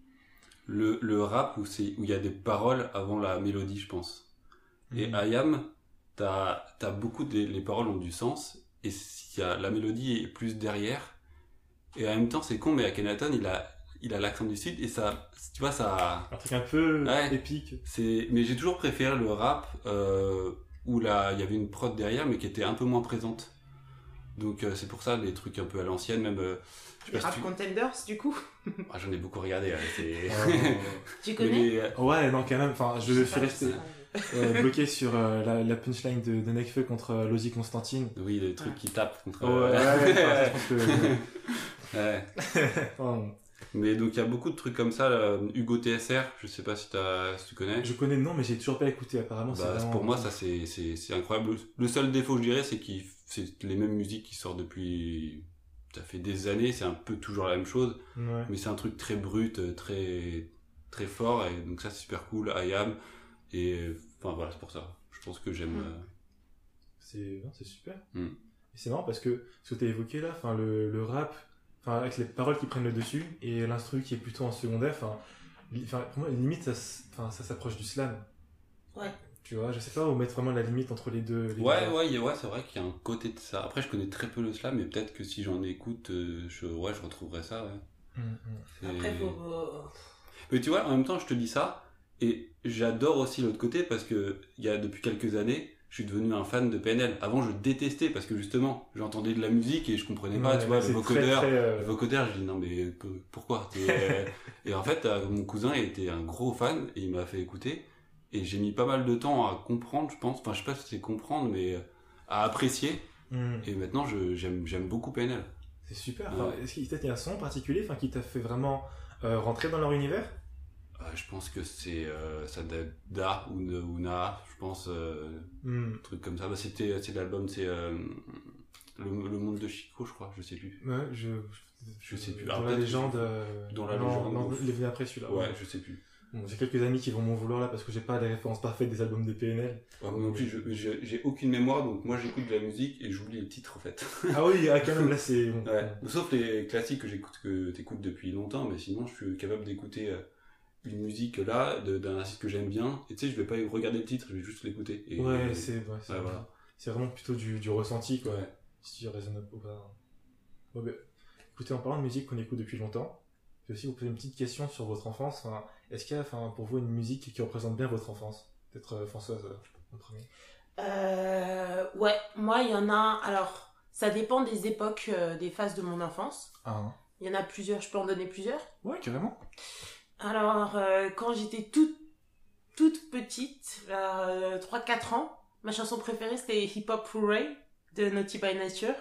le, le rap où c'est, où il y a des paroles avant la mélodie, je pense. Et Mhm. IAM, t'as, t'as beaucoup de, les paroles ont du sens, et y a, la mélodie est plus derrière. Et en même temps, c'est con, mais Akhenaton, il a, il a l'accent du sud, et ça, tu vois, ça, Un truc un peu Ouais. épique. c'est, mais j'ai toujours préféré le rap, euh, où là, il y avait une prod derrière, mais qui était un peu moins présente. Donc, euh, c'est pour ça, les trucs un peu à l'ancienne, même, euh, Les si tu- Contenders, du coup. Ah, j'en ai beaucoup regardé, c'est... Tu connais les- euh, ouais, non, quand même. Enfin, je suis resté euh, bloqué sur euh, la, la punchline de, de Nekfeu contre euh, Lozy Constantine. Oui, les trucs qui tapent contre... Ouais. Mais donc il y a beaucoup de trucs comme ça. là. Hugo TSR, je sais pas si, tu connais. je connais le nom, mais j'ai toujours pas écouté. Apparemment, Bah, vraiment- Pour moi, ça c'est c'est- c'est incroyable. Le seul défaut, je dirais, c'est que c'est les mêmes musiques qui sortent depuis. Ça fait des années, c'est un peu toujours la même chose, Ouais. mais c'est un truc très brut, euh, très très fort, et donc ça c'est super cool. I am, et euh, enfin voilà, c'est pour ça. Je pense que j'aime. Mm. euh, C'est super. Mm. Et c'est marrant parce que ce que tu as évoqué là, enfin le, le rap, enfin avec les paroles qui prennent le dessus et l'instru qui est plutôt en secondaire, enfin, pour moi limite ça, ça s'approche du slam. Ouais. Tu vois, je sais pas où mettre vraiment la limite entre les deux. les Ouais, deux. ouais, ouais, c'est vrai qu'il y a un côté de ça. Après, je connais très peu le slam, mais peut-être que si j'en écoute, euh, je, ouais, je retrouverai ça. Ouais. Mm, mm. C'est- Après, faut. Mais tu vois, en même temps, je te dis ça, et j'adore aussi l'autre côté parce que il y a depuis quelques années, je suis devenu un fan de PNL. Avant, je détestais parce que justement, j'entendais de la musique et je comprenais pas, Ouais, tu vois, c'est le vocodeur. très, euh, Le vocodeur, je dis non, mais pourquoi? Euh, Et en fait, euh, mon cousin était un gros fan et il m'a fait écouter. Et j'ai mis pas mal de temps à comprendre, je pense. Enfin, je sais pas si c'est comprendre, mais euh, à apprécier. mm. Et maintenant, j'aime beaucoup PNL. C'est super. Enfin. Est-ce qu'il y a un son en particulier enfin, qui t'a fait vraiment euh, rentrer dans leur univers? Euh, je pense que c'est euh, ça être Da ou, ou Na, je pense, euh, Mm. un truc comme ça. Bah, c'était c'est l'album, c'est euh, le, le monde de Chico, je crois, je sais plus. Ouais, je, Je sais plus. Dans Alors, la peut-être légende. euh, Dans la non, légende, Non, il est venu après celui-là. Ouais, je sais plus. Bon, j'ai quelques amis qui vont m'en vouloir là parce que j'ai pas les références parfaites des albums de PNL. Ouais, moi non plus, j'ai aucune mémoire, donc moi j'écoute de la musique et j'oublie les titres en fait. ah oui, ah, quand même, là c'est. Ouais. Sauf les classiques que j'écoute, que t'écoutes depuis longtemps, mais sinon je suis capable d'écouter euh, une musique là, d'un artiste que j'aime bien, et tu sais, je vais pas regarder le titre, je vais juste l'écouter. Ouais, c'est ouais, c'est Ouais, voilà. c'est vraiment plutôt du, du ressenti, quoi. Ouais. Si tu résonnes ou pas. Ouais, bah, écoutez, en parlant de musique qu'on écoute depuis longtemps, je vais aussi vous poser une petite question sur votre enfance. Enfin, Est-ce qu'il y a enfin, pour vous une musique qui représente bien votre enfance? Peut-être euh, Françoise euh, en premier. Euh, ouais, moi, il y en a. Alors, ça dépend des époques, euh, des phases de mon enfance. Ah, hein. Il y en a plusieurs, je peux en donner plusieurs? Ouais, carrément. Alors, euh, quand j'étais toute, toute petite, euh, 3-4 ans, ma chanson préférée c'était Hip Hop Hooray de Naughty by Nature.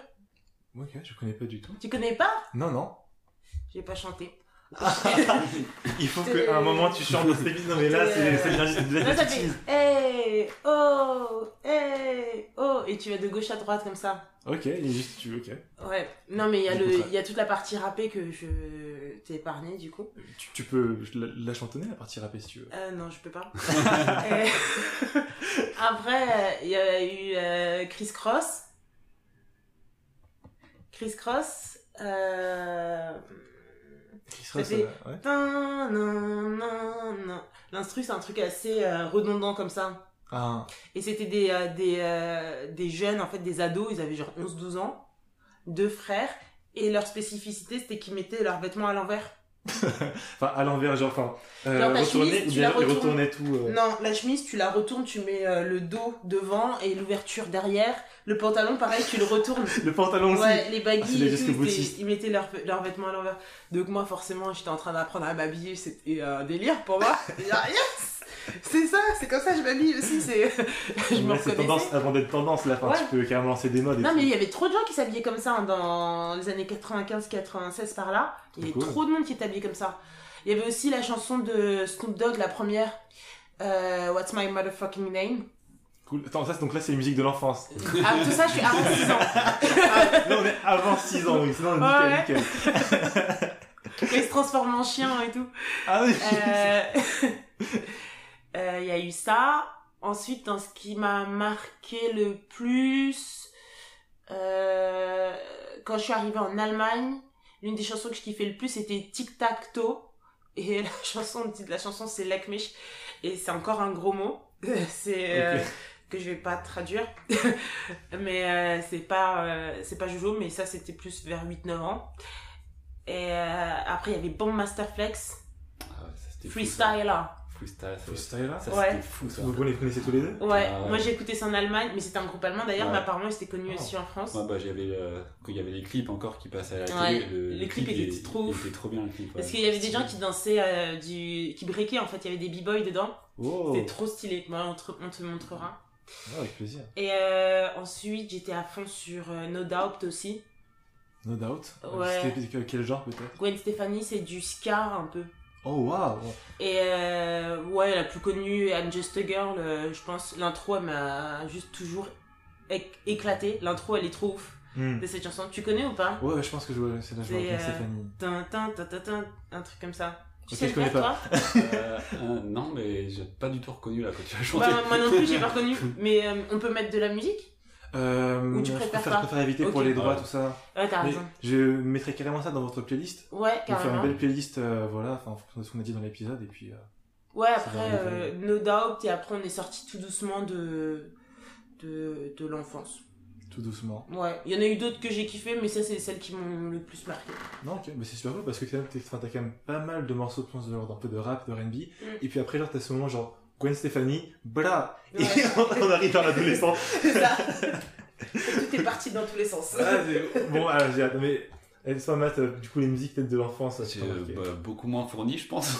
Ok, je connais pas du tout. Tu connais pas? Non, non. J'ai pas chanté. Il faut qu'à un moment tu chantes dans cette émission. Non, mais là, c'est c'est de la- de la Là, ça bêtise. fait Hey, oh, hey, oh, et tu vas de gauche à droite comme ça. Ok, et juste tu ok. Ouais, non mais il y, a le- il y a toute la partie rappée que je t'ai épargnée du coup. Tu, tu peux la, la chantonner, la partie rappée si tu veux. Euh, non, je peux pas. Après, il y a eu euh, Chris Cross. Chris Cross. Euh... Fait- ouais. L'instru, c'est un truc assez euh, redondant comme ça. Ah, Et c'était des, euh, des, euh, des jeunes, en fait, des ados, ils avaient genre 11-12 ans, deux frères, et leur spécificité, c'était qu'ils mettaient leurs vêtements à l'envers. enfin, à l'envers, genre, enfin, euh, ta retourner chemise, ou tu bien la retournes. retourner tout. euh, Non, la chemise, tu la retournes, tu mets euh, le dos devant et l'ouverture derrière. Le pantalon, pareil, tu le retournes. Le pantalon aussi. Ouais, les Ah, c'est baggy les et gestes tout, ils, ils mettaient leurs leurs vêtements à l'envers. Donc moi, forcément, j'étais en train d'apprendre à m'habiller, c'était un délire pour moi. Yes C'est ça, c'est comme ça que je m'habille aussi, c'est... je me c'est tendance, avant d'être tendance, là, enfin, Ouais. tu peux carrément lancer des modes. et Non, tout. mais il y avait trop de gens qui s'habillaient comme ça hein, dans les années 95-96 par là. Il y avait Cool. trop de monde qui était habillé comme ça. Il y avait aussi la chanson de Snoop Dogg, la première, euh, What's My Motherfucking Name? Cool. Attends, ça, donc là, c'est les musiques de l'enfance. Ah, tout ça, je suis avant 6 ans. là, on est avant 6 ans, oui, sinon, nickel, Ouais. nickel. Il se transforme en chien et tout. Ah oui. Euh, euh, Il y a eu ça. Ensuite, dans ce qui m'a marqué le plus, euh, quand je suis arrivée en Allemagne, l'une des chansons que je kiffais le plus c'était Tic Tac Toe. Et la chanson, le titre de la chanson c'est Leck mich. Et c'est encore un gros mot. C'est euh, que je vais pas traduire. mais euh, c'est pas, euh, c'est pas Jojo, mais ça c'était plus vers 8-9 ans. Et euh, après il y avait Bomb Master Flex, Ah. Freestyler. Freestyle, ça, Freestyle, là ça, Ouais. c'était fou ça. Vous vous les connaissez tous les deux Ouais, Ah ouais. moi j'ai écouté ça en Allemagne, mais c'était un groupe allemand d'ailleurs, Ouais. mais apparemment c'était connu Oh. aussi en France. Ouais, bah, j'avais, euh, quand il y avait les clips encore qui passaient à la Ouais, télé, le, les le clips clip, étaient trop il ouf. était trop bien le clip. Parce qu'il y avait des gens qui dansaient euh, du. qui breakaient en fait, il y avait des b-boys dedans. Oh. C'était trop stylé. Moi, on te, on te montrera. Ouais, avec plaisir. Et euh, ensuite, j'étais à fond sur euh, No Doubt aussi. No doubt. Ouais. C'était quel- quel genre peut-être? Gwen Stefani, c'est du ska un peu. Oh waouh Et euh, ouais, la plus connue, I'm Just a Girl, euh, je pense, l'intro, elle m'a juste toujours éc- éclaté. L'intro, elle est trop ouf Hmm. de cette chanson. Tu connais ou pas? Ouais, ouais, je pense que je vois, c'est la C'est, bien euh, Stéphanie. Tin, tin, tin, tin, tin, un truc comme ça. Tu sais je le faire, connais toi? Euh, euh, non, mais j'ai pas du tout reconnu là quand tu as chanté. Bah, moi non plus, j'ai pas reconnu. Mais euh, on peut mettre de la musique? Euh, Ou tu préfères je préfère éviter pour les droits, Ouais. tout ça. Ouais, t'as raison. je mettrai carrément ça dans votre playlist. Ouais, vais faire une carrément. belle playlist, euh, voilà, en fonction de ce qu'on a dit dans l'épisode, et puis... euh, Ouais, après, euh, No Doubt, et après, on est sorti tout doucement de, de, de l'enfance. tout doucement. Ouais, il y en a eu d'autres que j'ai kiffé, mais ça, c'est celles qui m'ont le plus marqué. Non, ok, mais c'est super cool parce que t'as quand même pas mal de morceaux de genre, d'un peu de rap, de R&B, Mm. et puis après, genre, t'as ce moment, genre, Gwen Stefani, bla Et Ouais. on arrive dans l'adolescence. C'est ça. tout est parti dans tous les sens. Ah, bon, ah, j'ai hâte, mais... Et toi, Matt, euh, du coup, les musiques peut-être de l'enfance, ça C'est euh, bah, beaucoup moins fourni, je pense.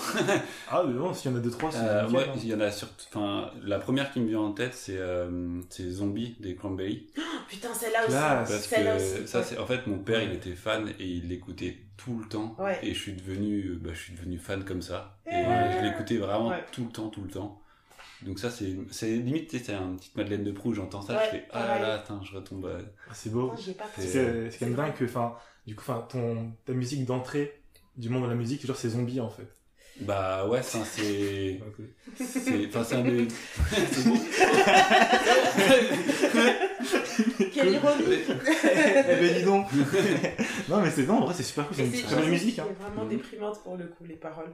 Ah, mais bon, s'il y en a deux, trois, c'est Euh, ouais, hein. il y en a surtout. Enfin, la première qui me vient en tête, c'est euh, c'est Zombie des Cranberries. Putain, celle-là aussi. Parce Celle-là que aussi. ça, c'est en fait mon père, il était fan et il l'écoutait tout le temps. Ouais. Et je suis devenu, euh, bah, je suis devenu fan comme ça. Et Ouais. je l'écoutais vraiment Ouais. tout le temps, tout le temps. Donc ça, c'est c'est limite, c'est une petite Madeleine de Proust. J'entends ça, Ouais, je fais ah là pareil. là, attends, je retombe. euh, Ah, C'est beau. Oh, pas C'est-. C'est c'est quand même dingue que, enfin, du coup, enfin, ton, ta musique d'entrée du monde de la musique, genre, c'est zombie, en fait. Bah ouais, ça, c'est, c'est, enfin, c'est un des. c'est beau. Quelle ironie eh ben, dis donc Non, mais c'est, non, en vrai, c'est super cool, c'est une c'est très musique, chanson hein. vraiment Mhm. déprimante pour le coup, les paroles.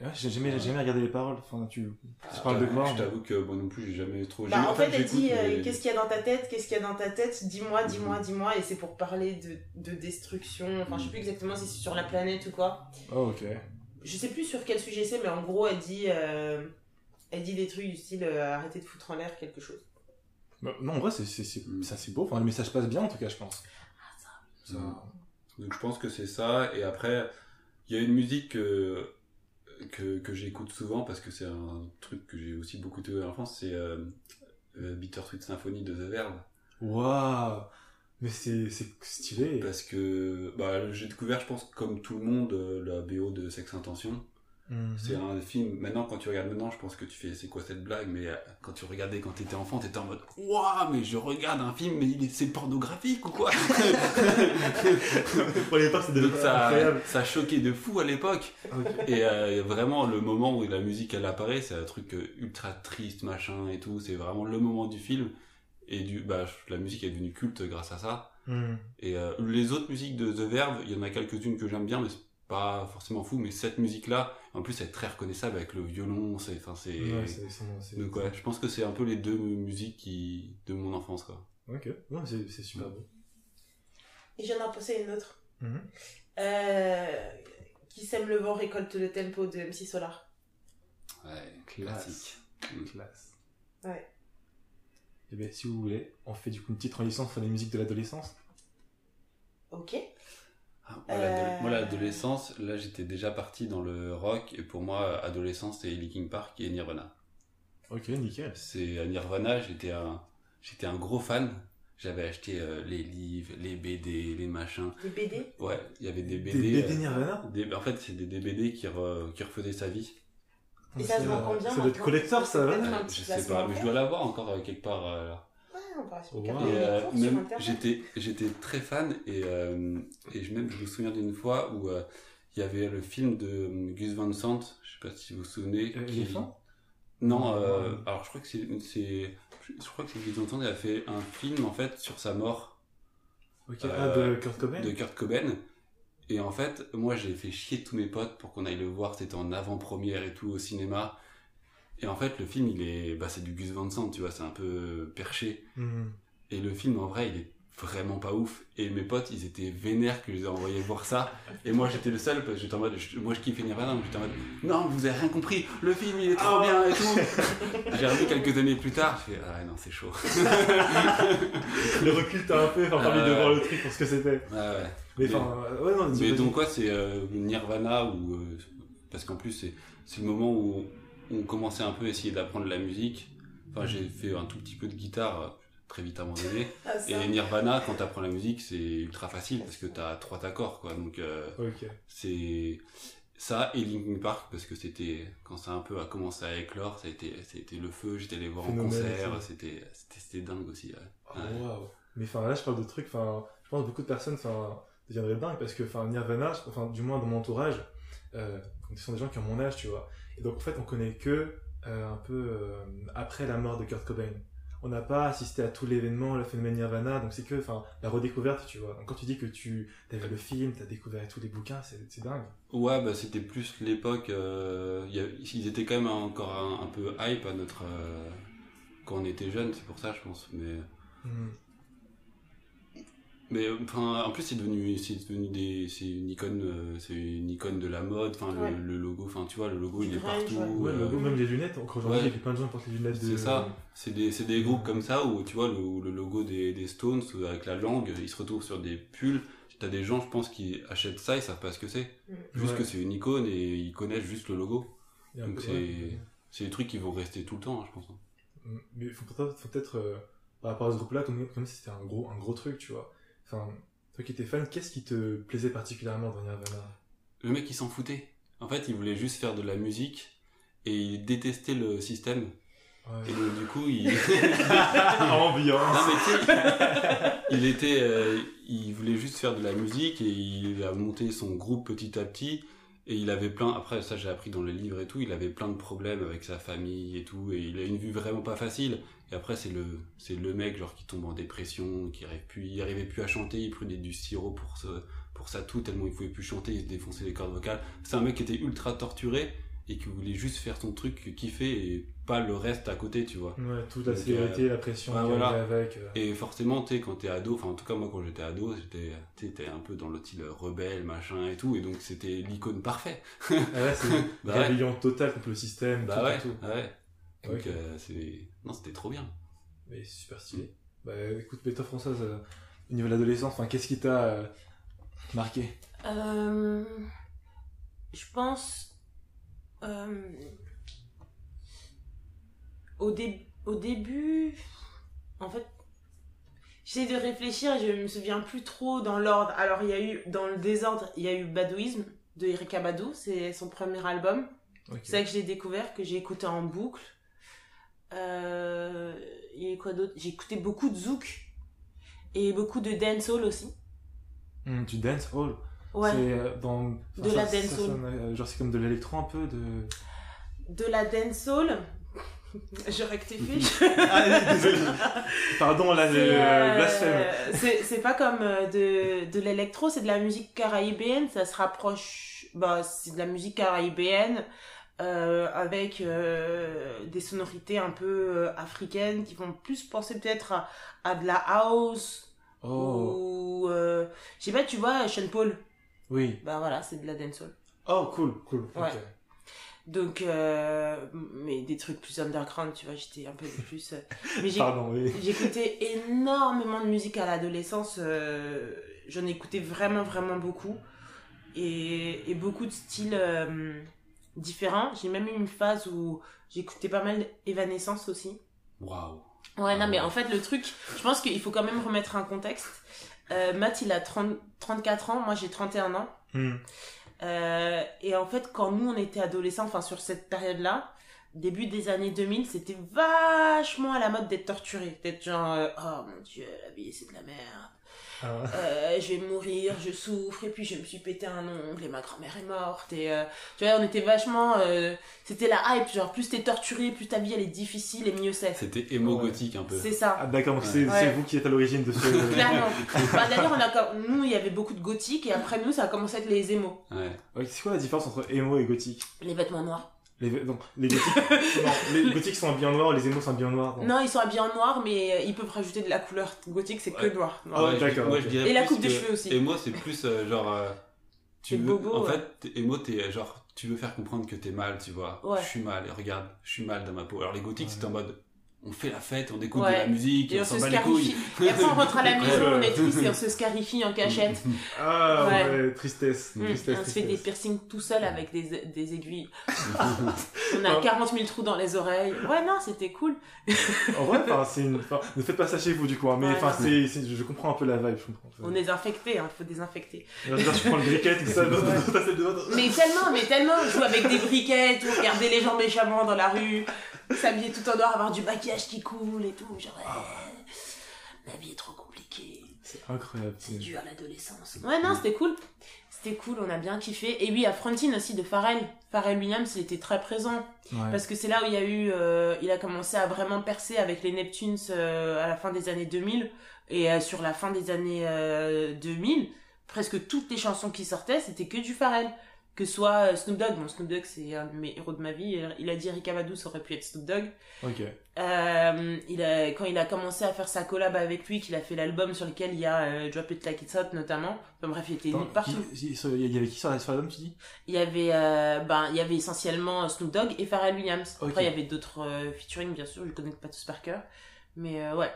Ouais, j'ai jamais, jamais regardé les paroles, enfin, tu, tu Je parles de quoi Je t'avoue que moi non plus, j'ai jamais trop. Bah, en fait, elle dit euh, mais- qu'est-ce qu'il y a dans ta tête, qu'est-ce qu'il y a dans ta tête, dis-moi, dis-moi, Mhm. dis-moi, et c'est pour parler de, de destruction. Enfin, je sais plus exactement si c'est sur la planète ou quoi. Oh, ok. Je sais plus sur quel sujet c'est, mais en gros, elle dit, euh, elle dit des trucs du style euh, arrêtez de foutre en l'air quelque chose. Bah, non, en vrai, c'est, c'est, c'est, Mm. ça, c'est beau, enfin, le message passe bien, en tout cas, je pense. Ça- Donc je pense que c'est ça. Et après, il y a une musique que, que, que j'écoute souvent parce que c'est un truc que j'ai aussi beaucoup écouté à l'enfance, c'est euh, euh, Bittersweet Symphony de The Verve. Waouh Mais c'est, c'est stylé. Parce que bah, j'ai découvert, je pense, comme tout le monde, euh, la BO de Sex Intention. Mhm. C'est un film, maintenant quand tu regardes maintenant, je pense que tu fais c'est quoi cette blague, mais euh, quand tu regardais quand t'étais enfant, t'étais en mode Waouh, mais je regarde un film, mais il est- c'est pornographique ou quoi? Pour Donc déjà ça, incroyable. ça choquait de fou à l'époque. Et euh, vraiment, le moment où la musique elle apparaît, c'est un truc euh, ultra triste, machin et tout. C'est vraiment le moment du film. Et du, bah, la musique est devenue culte grâce à ça. Mhm. Et euh, les autres musiques de The Verve, il y en a quelques-unes que j'aime bien, mais pas forcément fou. Mais cette musique-là, en plus, elle est très reconnaissable avec le violon. C'est, enfin, c'est. Ouais, c'est, Donc ouais, je pense que c'est un peu les deux musiques qui de mon enfance quoi. Ok, ouais, c'est, c'est super beau. Et j'en ai pensé une autre. Mhm. Euh, Qui sème le vent récolte le tempo de MC Solar. Ouais, Classe. classique. Classe. Ouais. Et bien, si vous voulez, on fait du coup une petite transition sur les musiques de l'adolescence. Ok. Ah, moi, Euh. l'adolescence, là, j'étais déjà parti dans le rock. Et pour moi, adolescence, c'est Linkin Park et Nirvana. Ok, nickel. C'est à Nirvana, j'étais un, j'étais un gros fan. J'avais acheté euh, les livres, les BD, les machins. Les BD Ouais, il y avait des Des BD. BD euh, Nirvana? des- en fait, c'est des DVD qui, re- qui refaisaient sa vie. Et ça se vend euh, combien Ça doit être collector, ça, Euh, petit je sais pas, mais je dois l'avoir encore euh, quelque part. euh, là. Wow. Et euh, même, j'étais, j'étais très fan et, euh, et je, même, je me souviens d'une fois où euh, il y avait le film de Gus Van Sant, je sais pas si vous vous souvenez. Euh, qui- Non, euh, Non. alors je crois que c'est, c'est, je crois que c'est Gus Van Sant qui a fait un film en fait sur sa mort Euh, ah, de Kurt Cobain? de Kurt Cobain. Et en fait, moi j'ai fait chier tous mes potes pour qu'on aille le voir, c'était en avant-première et tout au cinéma. Et en fait, le film, il est, bah, c'est du Gus Van Sant, tu vois, c'est un peu perché. Hmm. Et le film, en vrai, il est vraiment pas ouf. Et mes potes, ils étaient vénères que je les ai envoyés voir ça. Et moi, j'étais le seul, parce que j'étais en mode, je- moi, je kiffais Nirvana, donc j'étais en mode, non, vous avez rien compris, le film, il est trop bien et tout. J'ai revu quelques années plus tard, je fais, ah non, c'est chaud. Le recul t'a un peu enfin, permis de Euh, voir le truc pour ce que c'était. Ouais, ouais. Mais Mais- enfin, euh, ouais, non, Mais donc, quoi, c'est euh, Nirvana, ou euh, parce qu'en plus, c'est, c'est le moment où on commençait un peu à essayer d'apprendre la musique. Enfin, j'ai fait un tout petit peu de guitare, euh, très vite abandonné. Ah, ça. Et Nirvana, quand t'apprends la musique, c'est ultra facile parce que t'as trois accords, quoi. Donc, euh, c'est ça et Linkin Park parce que c'était quand ça un peu a commencé à éclore, ça a été, ça a été le feu. J'étais allé voir en Phénomène, concert, ça. c'était, c'était, c'était dingue aussi. ouais. Oh, Ouais. waouh. Mais enfin, là, je parle de trucs, enfin, je pense que beaucoup de personnes, enfin, deviendraient dingues parce que, enfin, Nirvana, enfin, du moins dans mon entourage, euh, ce sont des gens qui ont mon âge, tu vois. Et donc, en fait, on connaît que euh, un peu euh, après la mort de Kurt Cobain. On n'a pas assisté à tout l'événement, le phénomène Nirvana, donc c'est que, enfin, la redécouverte, tu vois. Donc, quand tu dis que tu as vu le film, tu as découvert tous les bouquins, c'est dingue. Ouais, bah c'était plus l'époque. euh, ils étaient quand même encore un, un peu hype à notre quand on était jeunes, c'est pour ça, je pense. Mais Hmm. Mais enfin, en plus c'est devenu c'est devenu des c'est une icône euh, c'est une icône de la mode. Enfin Ouais. le, le logo, enfin tu vois le logo il est partout. ouais. Euh, le logo, même les lunettes, encore aujourd'hui, ouais. il y a plein de gens qui portent les lunettes de. C'est ça. C'est des, c'est des groupes comme ça où tu vois le, le logo des, des Stones euh, avec la langue, ils se retrouvent sur des pulls. T'as des gens, je pense, qui achètent ça, ils savent pas ce que c'est. Mm. Juste Ouais. que c'est une icône et ils connaissent juste le logo. Donc c'est- ouais. C'est des trucs qui vont rester tout le temps, hein, je pense. Mm. Mais faut peut-être, faut peut-être euh, par rapport à ce groupe-là, comme, comme si c'était un gros, un gros truc, tu vois. Enfin, toi qui étais fan, qu'est-ce qui te plaisait particulièrement dans Nirvana? Le mec, il s'en foutait. En fait, il voulait juste faire de la musique et il détestait le système. Et donc, du coup, il. Ambiance. Non, mais tu sais, il était, euh, il voulait juste faire de la musique et il a monté son groupe petit à petit. Et il avait plein, après ça j'ai appris dans les livres et tout, il avait plein de problèmes avec sa famille et tout, et il a une vue vraiment pas facile. Et après c'est le, c'est le mec genre qui tombe en dépression, qui arrive plus, il arrivait plus à chanter, il prenait du sirop pour se, pour sa toux tellement il pouvait plus chanter, il se défonçait les cordes vocales. C'est un mec qui était ultra torturé et qui voulait juste faire son truc, kiffer et pas le reste à côté, tu vois. Ouais, toute la sévérité, la pression ouais, qui voilà. avec. euh. Et forcément, tu quand t'es ado, enfin en tout cas moi quand j'étais ado, j'étais, t'es un peu dans le style rebelle, machin et tout, et donc c'était l'icône parfait. Ah ouais, c'est Bah ouais. rébellion totale contre le système, Bah tout, ouais, tout, ouais. Donc euh, c'est, non c'était trop bien. Mais c'est super stylé. Bah écoute, mais toi Françoise, euh, au niveau de l'adolescence, enfin, qu'est-ce qui t'a euh, marqué? Euh, je pense euh, au, dé- au début, en fait, j'essaie de réfléchir et je me souviens plus trop dans l'ordre. Alors il y a eu dans le désordre, il y a eu Badouisme de Erika Badou, c'est son premier album. Ok. C'est ça que j'ai découvert, que j'ai écouté en boucle. Euh, il y quoi d'autre? J'ai écouté beaucoup de zouk et beaucoup de dancehall aussi. Hmm, du dance hall. Ouais. C'est euh, dans. De ça- la dancehall. euh, genre c'est comme de l'électro un peu de. De la dancehall. Je rectifie. ah, désolé. Pardon, là, le euh, blasphème. c'est pas comme de, de l'électro, c'est de la musique caraïbéenne. Ça se rapproche. Bah, c'est de la musique caraïbéenne euh, avec euh, des sonorités un peu euh, africaines qui vont plus penser peut-être à, à de la house Oh, ou. je sais pas, tu vois, Sean Paul. oui. Bah voilà, c'est de la dancehall. Oh, cool, cool. Ouais. Donc, euh, mais des trucs plus underground, tu vois, j'étais un peu plus. euh, Mais j'ai- Pardon, oui. j'écoutais énormément de musique à l'adolescence. euh, J'en écoutais vraiment, vraiment beaucoup. Et, et beaucoup de styles différents. J'ai même eu une phase où j'écoutais pas mal Evanescence aussi. Waouh. Ouais, non, mais en fait, le truc, je pense qu'il faut quand même remettre un contexte. Euh, Matt, il a 30, 34 ans, moi j'ai 31 ans. Hmm. Euh, et en fait, quand nous on était adolescents, enfin sur cette période-là, début des années 2000, c'était vachement à la mode d'être torturé. D'être genre, euh, oh mon dieu, la vie c'est de la merde. Ah, Euh, je vais mourir, je souffre, et puis je me suis pété un ongle, et ma grand-mère est morte. Et euh, tu vois, on était vachement. euh, c'était la hype, genre plus t'es torturé, plus ta vie elle est difficile, et mieux c'est. C'était émo Ouais. gothique un peu. C'est ça. Ah, d'accord, donc c'est Ouais. vous qui êtes à l'origine de ce. Clairement. Bah, D'ailleurs, on a comme- nous, il y avait beaucoup de gothique, et après nous, ça a commencé à être les émos. Ouais. Ouais, c'est quoi la différence entre émo et gothique? Les vêtements noirs. Les, gothiques, non, les gothiques sont habillés en noir, les émos sont habillés en noir. Non, ils sont habillés en noir, mais euh, ils peuvent rajouter de la couleur gothique, c'est que Ouais. noir. Ah ouais, je- d'accord, Moi, ok. je dirais Et la coupe de que- cheveux aussi. Et moi, c'est plus euh, genre. euh, tu C'est veux, bobo, en ouais. fait, émo, t'es genre. Tu veux faire comprendre que t'es mal, tu vois. Ouais. Je suis mal, et regarde, je suis mal dans ma peau. Alors, les gothiques, Ouais. c'était en mode. On fait la fête, on écoute Ouais. de la musique, Et on on s'en se bat les couilles. scarifie. Et après, on rentre à la maison, on est Ouais. triste et on se scarifie en cachette. Ah ouais, Ouais. tristesse. Mm. tristesse, on se fait des piercings tout seul avec des, des aiguilles. on a Ah. 40 000 trous dans les oreilles. Ouais, non, c'était cool. En vrai, enfin, c'est une. enfin, ne faites pas ça chez vous du coup, hein, mais Ouais, enfin, c'est- je comprends un peu la vibe, je comprends. On est infectés, il faut désinfecter. Là, je prends le briquet, tout ça, dans Ouais. dans ta salle de bain. Mais tellement, mais tellement, jouer avec des briquets, tout, regarder les gens méchamment dans la rue, s'habiller tout en noir, avoir du maquillage qui coule et tout. Genre, ouais, la vie est trop compliquée. C'est incroyable. C'est à l'adolescence. Ouais, non, c'était cool. C'était cool, on a bien kiffé. Et oui, à Frontine aussi de Pharrell. Pharrell Williams, il était très présent. Ouais. Parce que c'est là où il y a eu. euh, il a commencé à vraiment percer avec les Neptunes euh, à la fin des années 2000. Et euh, sur la fin des années euh, 2000, presque toutes les chansons qui sortaient, c'était que du Pharrell. Que soit euh, Snoop Dogg. Bon, Snoop Dogg, c'est un de mes héros de ma vie. Il a dit Erika Badu, ça aurait pu être Snoop Dogg. Ok. Euh, il a, quand il a commencé à faire sa collab avec lui, qu'il a fait l'album sur lequel il y a euh, Drop It Like It's Hot notamment. Enfin bref, il était Attends, partout. qui- Il y avait qui sur la- sur l'album, tu dis? Il y avait, euh, ben, il y avait essentiellement Snoop Dogg et Pharrell Williams. Après, il y avait d'autres euh, featuring, bien sûr, je les connais pas tous par cœur. Mais euh, ouais.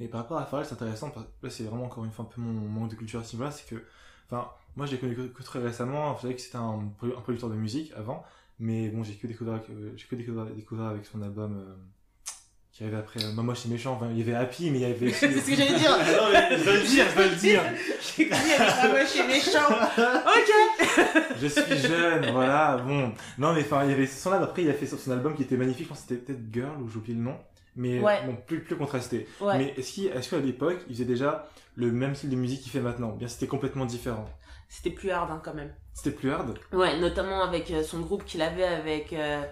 Et par rapport à Pharrell, c'est intéressant, parce que là c'est vraiment encore une fois un peu mon manque de culture à ce niveau-là, c'est que, enfin, moi je l'ai connu que, que très récemment, vous savez que c'était un, un producteur de musique avant, mais bon, j'ai que découvert, euh, j'ai que découvert, découvert avec son album euh, qui arrivait après euh, Maman c'est méchant, enfin, il y avait Happy, mais il y avait. C'est ce que j'allais dire. non mais je vais le dire, je le dire J'ai connu avec moche et méchant. Ok. Je suis jeune, voilà, bon. Non mais enfin, il y avait son album, après il a fait son album qui était magnifique, je pense que c'était peut-être Girl, ou j'ai oublié le nom, mais Ouais. bon, plus, plus contrasté. Ouais. Mais est-ce qu'il- est-ce qu'à l'époque, il faisait déjà le même style de musique qu'il fait maintenant? Bien, c'était complètement différent? C'était plus hard hein, quand même. C'était plus hard? Ouais, notamment avec euh, son groupe qu'il avait avec euh,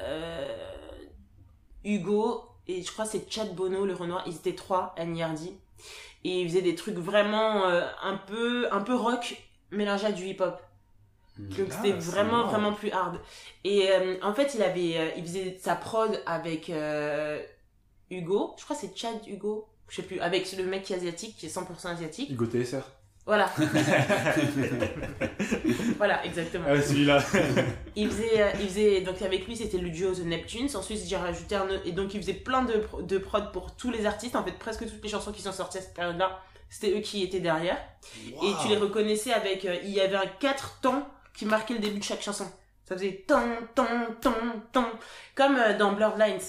euh, Hugo et je crois que c'est Chad Bono, le Renoir. Ils étaient trois, Annie Hardy. Et ils faisaient des trucs vraiment un peu un peu rock mélangé à du hip-hop. Donc Ah, c'était c'est vraiment marrant. vraiment plus hard. Et euh, en fait, il avait euh, il faisait sa prod avec euh, Hugo. Je crois que c'est Chad Hugo. Je sais plus. Avec le mec qui est asiatique, qui est 100% asiatique. Hugo TSR. Voilà. voilà, exactement. Ah ouais, celui-là. Il faisait, euh, il faisait, donc avec lui c'était le duo The Neptunes, ensuite j'ai rajouté un autre- et donc il faisait plein de, de prod pour tous les artistes, en fait presque toutes les chansons qui sont sorties à cette période-là, c'était eux qui étaient derrière. Et tu les reconnaissais avec, euh, il y avait un 4 temps qui marquait le début de chaque chanson. Ça faisait ton, ton, ton, ton, comme euh, dans Blurred Lines.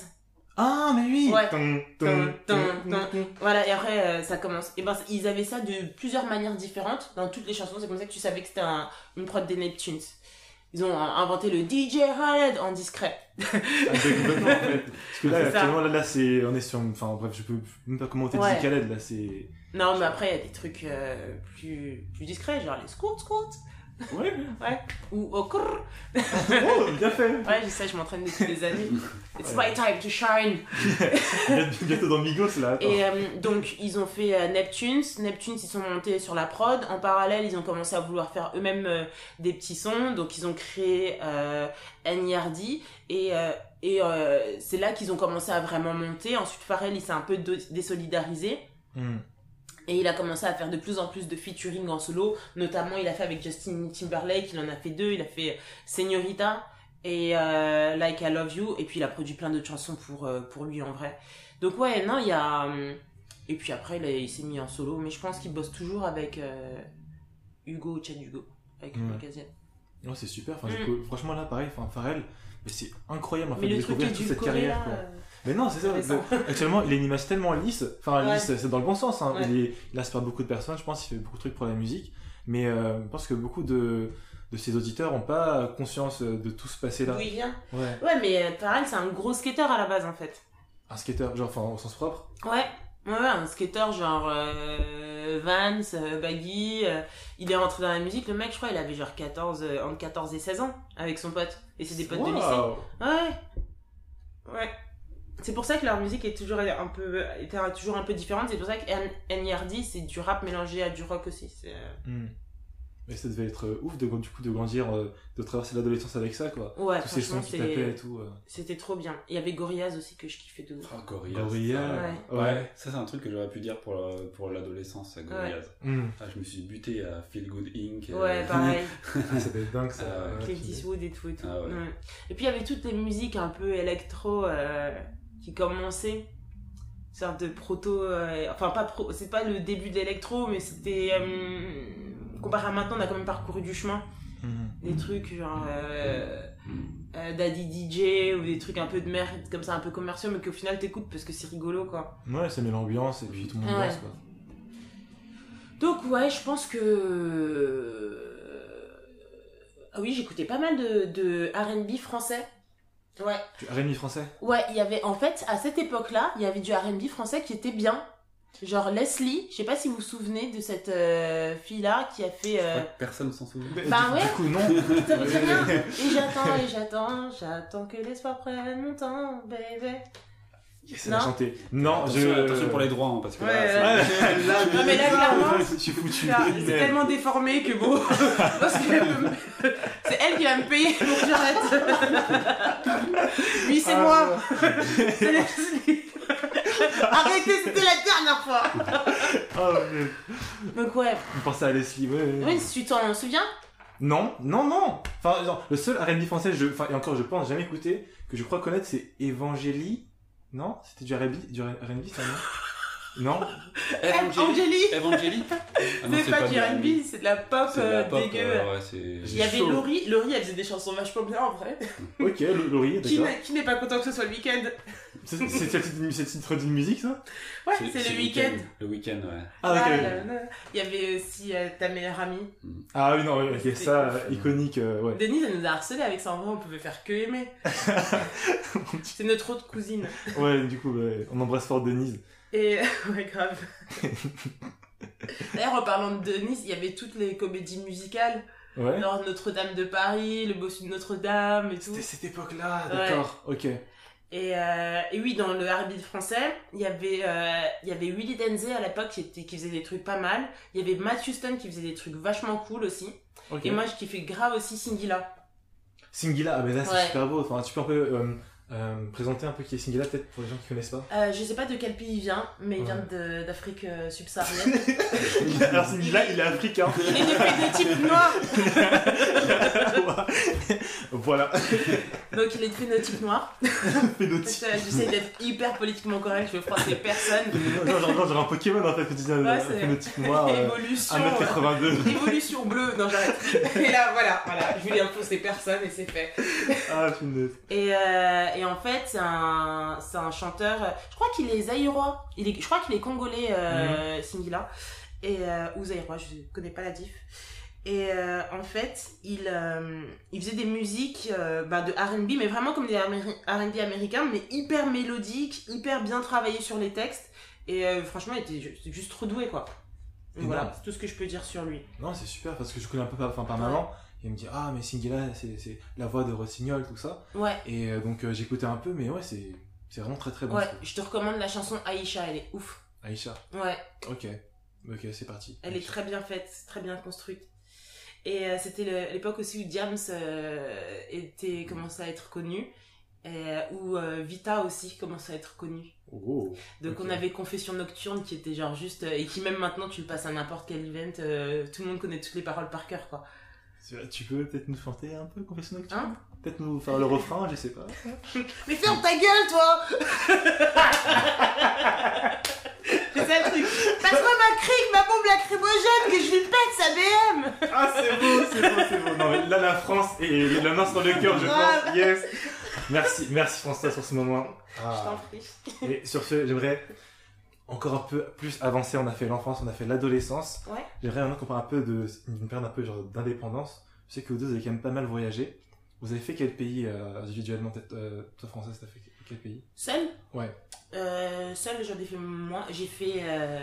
Ah, mais oui Ouais. Tum, Tum, tum, tum, tum, tum. tum. Voilà, et après euh, ça commence. Et ben ils avaient ça de plusieurs manières différentes dans toutes les chansons, c'est comme ça que tu savais que c'était un- une prod des Neptunes. Ils ont euh, inventé le DJ Khaled en discret. Ah, c'est complètement, en fait. Parce que là, actuellement, là, là, c'est, on est sur, enfin, bref, je peux même pas commenter Ouais. DJ Khaled, là, c'est... Non, mais après, il y a des trucs euh, plus, plus discrets, genre les scouts, scouts, Ouais, ou au crrr. oh, bien fait Ouais, je sais, je m'entraîne depuis des années. It's Ouais. my time to shine. Bientôt- dans Migos, là, attends. Et euh, donc, ils ont fait euh, Neptunes. Neptunes, ils sont montés sur la prod. En parallèle, ils ont commencé à vouloir faire eux-mêmes euh, des petits sons. Donc, ils ont créé euh, Hardy. Et, euh, et euh, c'est là qu'ils ont commencé à vraiment monter. Ensuite, Pharrell, il s'est un peu désolidarisé. Hmm. Et il a commencé à faire de plus en plus de featuring en solo. Notamment, il a fait avec Justin Timberlake, il en a fait deux. Il a fait Señorita et euh, Like I Love You. Et puis, il a produit plein d'autres chansons pour, euh, pour lui en vrai. Donc, ouais, non, il y a. euh, Et puis après, il, s'est mis en solo. Mais je pense qu'il bosse toujours avec euh, Hugo, Chad Hugo. Avec Hugo Ouais. C'est super. Enfin, Mm. Franchement, là, pareil, enfin, Pharrell, mais c'est incroyable en fait de découvrir toute cette carrière. là. Quoi. Mais non, c'est ça. Le- Actuellement, il a une image tellement lisse. Enfin, Ouais. lisse, c'est dans le bon sens. Hein. Ouais. Il, est- il inspire beaucoup de personnes. Je pense qu'il fait beaucoup de trucs pour la musique. Mais euh, je pense que beaucoup de, de ses auditeurs n'ont pas conscience de tout ce passé-là. D'où il vient. Ouais. Ouais, mais euh, Pharrell, c'est un gros skater à la base en fait. Un skater, genre, enfin, au sens propre. Ouais, ouais, ouais, un skater genre euh, Vans, euh, Baggy. euh, il est rentré dans la musique, le mec, je crois, il avait genre 14, euh, entre 14 et 16 ans avec son pote. Et c'est des potes de lycée. Ouais. Ouais. C'est pour ça que leur musique est toujours un peu, était toujours un peu différente. C'est pour ça que N- NERD, c'est du rap mélangé à du rock aussi. C'est, euh, Hmm. Mais ça devait être ouf de, du coup, de grandir, euh, de traverser l'adolescence avec ça, quoi. Ouais, Tous ces sons qui tapaient et tout. euh. c'était trop bien. Il y avait Gorillaz aussi que je kiffais de ouf. Oh, Gorillaz. Ouais. ouais. Ça, c'est un truc que j'aurais pu dire pour, la- pour l'adolescence, Gorillaz. Hmm. Ah, je me suis buté à Feel Good Inc. euh, Ouais, pareil. Ah, ça devait être dingue, ça. Clint Eastwood et tout et tout. Ah ouais. Ouais. Et puis il y avait toutes les musiques un peu électro euh, qui commençaient. Sorte de proto. euh, enfin, pas pro, c'est pas le début de l'électro, mais c'était. euh, comparé à maintenant, on a quand même parcouru du chemin. Hmm. Des trucs genre. euh, euh, Daddy DJ ou des trucs un peu de merde comme ça, un peu commerciaux, mais qu'au final t'écoutes parce que c'est rigolo quoi. Ouais, ça met l'ambiance et puis tout le monde Ouais. danse, quoi. Donc, ouais, je pense que. Ah oui, j'écoutais pas mal de, de RB français. Ouais. Tu Rémi français Ouais, il y avait en fait à cette époque-là, il y avait du R&B français qui était bien. Genre Leslie, je sais pas si vous vous souvenez de cette euh, fille-là qui a fait. Je euh, crois que personne s'en souvient. Bah du, ouais. Du coup, non. Ça vous dit rien Et j'attends et j'attends, j'attends que l'espoir prenne mon temps, baby. Yes, Non. chanté. Non, attention, je. attention pour les droits, hein, parce que Ouais, là, ouais. c'est- là, Non, mais là, clairement, je suis foutu. Là, C'est tellement déformé que bon. Parce que c'est elle qui va me payer pour que j'arrête. Oui, c'est Ah, moi. C'est Leslie. Arrêtez, c'était la dernière fois. Oh, mais- Donc, ouais. On pensait à Leslie, ouais. ouais. Oui, si tu t'en souviens Non, non, non. Enfin, genre, le seul R&B français, je, enfin, et encore, je pense jamais écouté, que je crois connaître, c'est Evangélie. Non, c'était du R&B, du R&B, ça non? Non. Angélie Evangélie Ah non, C'est pas, du R&B. C'est de la pop, de la euh, pop, dégueu. euh, ouais. Il y avait. Laurie. Laurie, elle faisait des chansons vachement bien en vrai. Ok, Laurie, Qui d'accord. n'est- qui n'est pas content que ce soit le week-end C'est le titre d'une- musique, ça? Ouais, c'est le week-end. Le week-end, ouais. Ah. Ah, là, là. Il y avait aussi euh, ta meilleure amie. Ah oui, non, oui, ok, ça, euh, iconique, euh, ouais. Denise, elle nous a harcelé avec ça. En vrai, on pouvait faire que aimer. c'est notre autre cousine. Ouais, du coup, ouais, on embrasse fort Denise. Et ouais, grave. D'ailleurs, en parlant de Denise, il y avait toutes les comédies musicales. Ouais. Genre Notre-Dame de Paris, Le Bossu de Notre-Dame et tout. C'était cette époque-là, Ouais. d'accord, ok. Et, euh, et oui, dans le R&B français, il y avait euh, il y avait Willy Denzé à l'époque qui, était- qui faisait des trucs pas mal. Il y avait Matt Houston qui faisait des trucs vachement cool aussi. Et moi, je kiffais grave aussi Singila. Singila, ah, mais là, c'est Ouais. super beau. Enfin, tu peux un peu euh, euh, présenter un peu qui est Singila, peut-être, pour les gens qui connaissent pas Euh, je sais pas de quel pays il vient, mais il Ouais. vient d'Afrique euh, subsaharienne. Alors, Singila, il est africain. il est de phénotype noir. voilà, Donc il est de phénotype noir. phénotype. J'essaie d'être hyper politiquement correct, je veux froisser personne. Non, genre, genre, un Pokémon en fait, tu dis, Ouais, phénotype noir, euh, Évolution. 1m82. Évolution bleue, non j'arrête. Et là voilà, voilà, je voulais imposer personne et c'est fait. Ah, punaise. Et, euh, et en fait, c'est un, c'est un chanteur, euh, je crois qu'il est zaïrois, il est, je crois qu'il est congolais, Mhm. euh, Singila, et, euh, ou zaïrois, je connais pas la diff. Et euh, en fait, il, euh, il faisait des musiques euh, bah, de RB, mais vraiment comme des RB américains, mais hyper mélodiques, hyper bien travaillés sur les textes. Et franchement, il était ju- juste trop doué, quoi. Donc voilà, c'est tout ce que je peux dire sur lui. Non, c'est super parce que je connais un peu par, enfin, par Ouais. maman. Et elle me dit, ah, mais Singila, c'est la voix de Rossignol, tout ça. Ouais, Et euh, donc, euh, j'écoutais un peu, mais ouais, c'est c'est vraiment très très bon. ouais, je te recommande la chanson Aïcha, elle est ouf. Aïcha, Ouais, ok. Ok, c'est parti. Elle est très bien faite, très bien construite. Et euh, c'était l'époque aussi où Diams euh, était commençait à être connu. Et, où euh, Vita aussi commence à être connue. Oh. Donc on avait Confession Nocturne qui était genre juste... et qui même maintenant tu le passes à n'importe quel event, tout le monde connaît toutes les paroles par cœur quoi. Tu- peux peut-être nous chanter un peu Confession Nocturne Hein Peut-être nous faire le refrain, je sais pas. Mais ferme ta gueule toi C'est ça le truc. Passe-moi ma crique, ma bombe lacrymogène, que je lui pète sa BM Ah, c'est beau, c'est beau, c'est beau. Non, mais là, la France et la main sur le cœur, je pense. Yes. Merci, merci François sur ce moment. Je Ah. t'en prie. Et sur ce, j'aimerais encore un peu plus avancer. On a fait l'enfance, on a fait l'adolescence. Ouais. J'aimerais maintenant qu'on parle un peu de une période un peu genre d'indépendance. Je sais que vous deux, vous avez quand même pas mal voyagé. Vous avez fait quel pays euh, individuellement? Peut-être euh, Toi, Françoise, t'as fait quel pays? Seul? Ouais. Euh, seul, j'en ai fait moins. J'ai fait euh,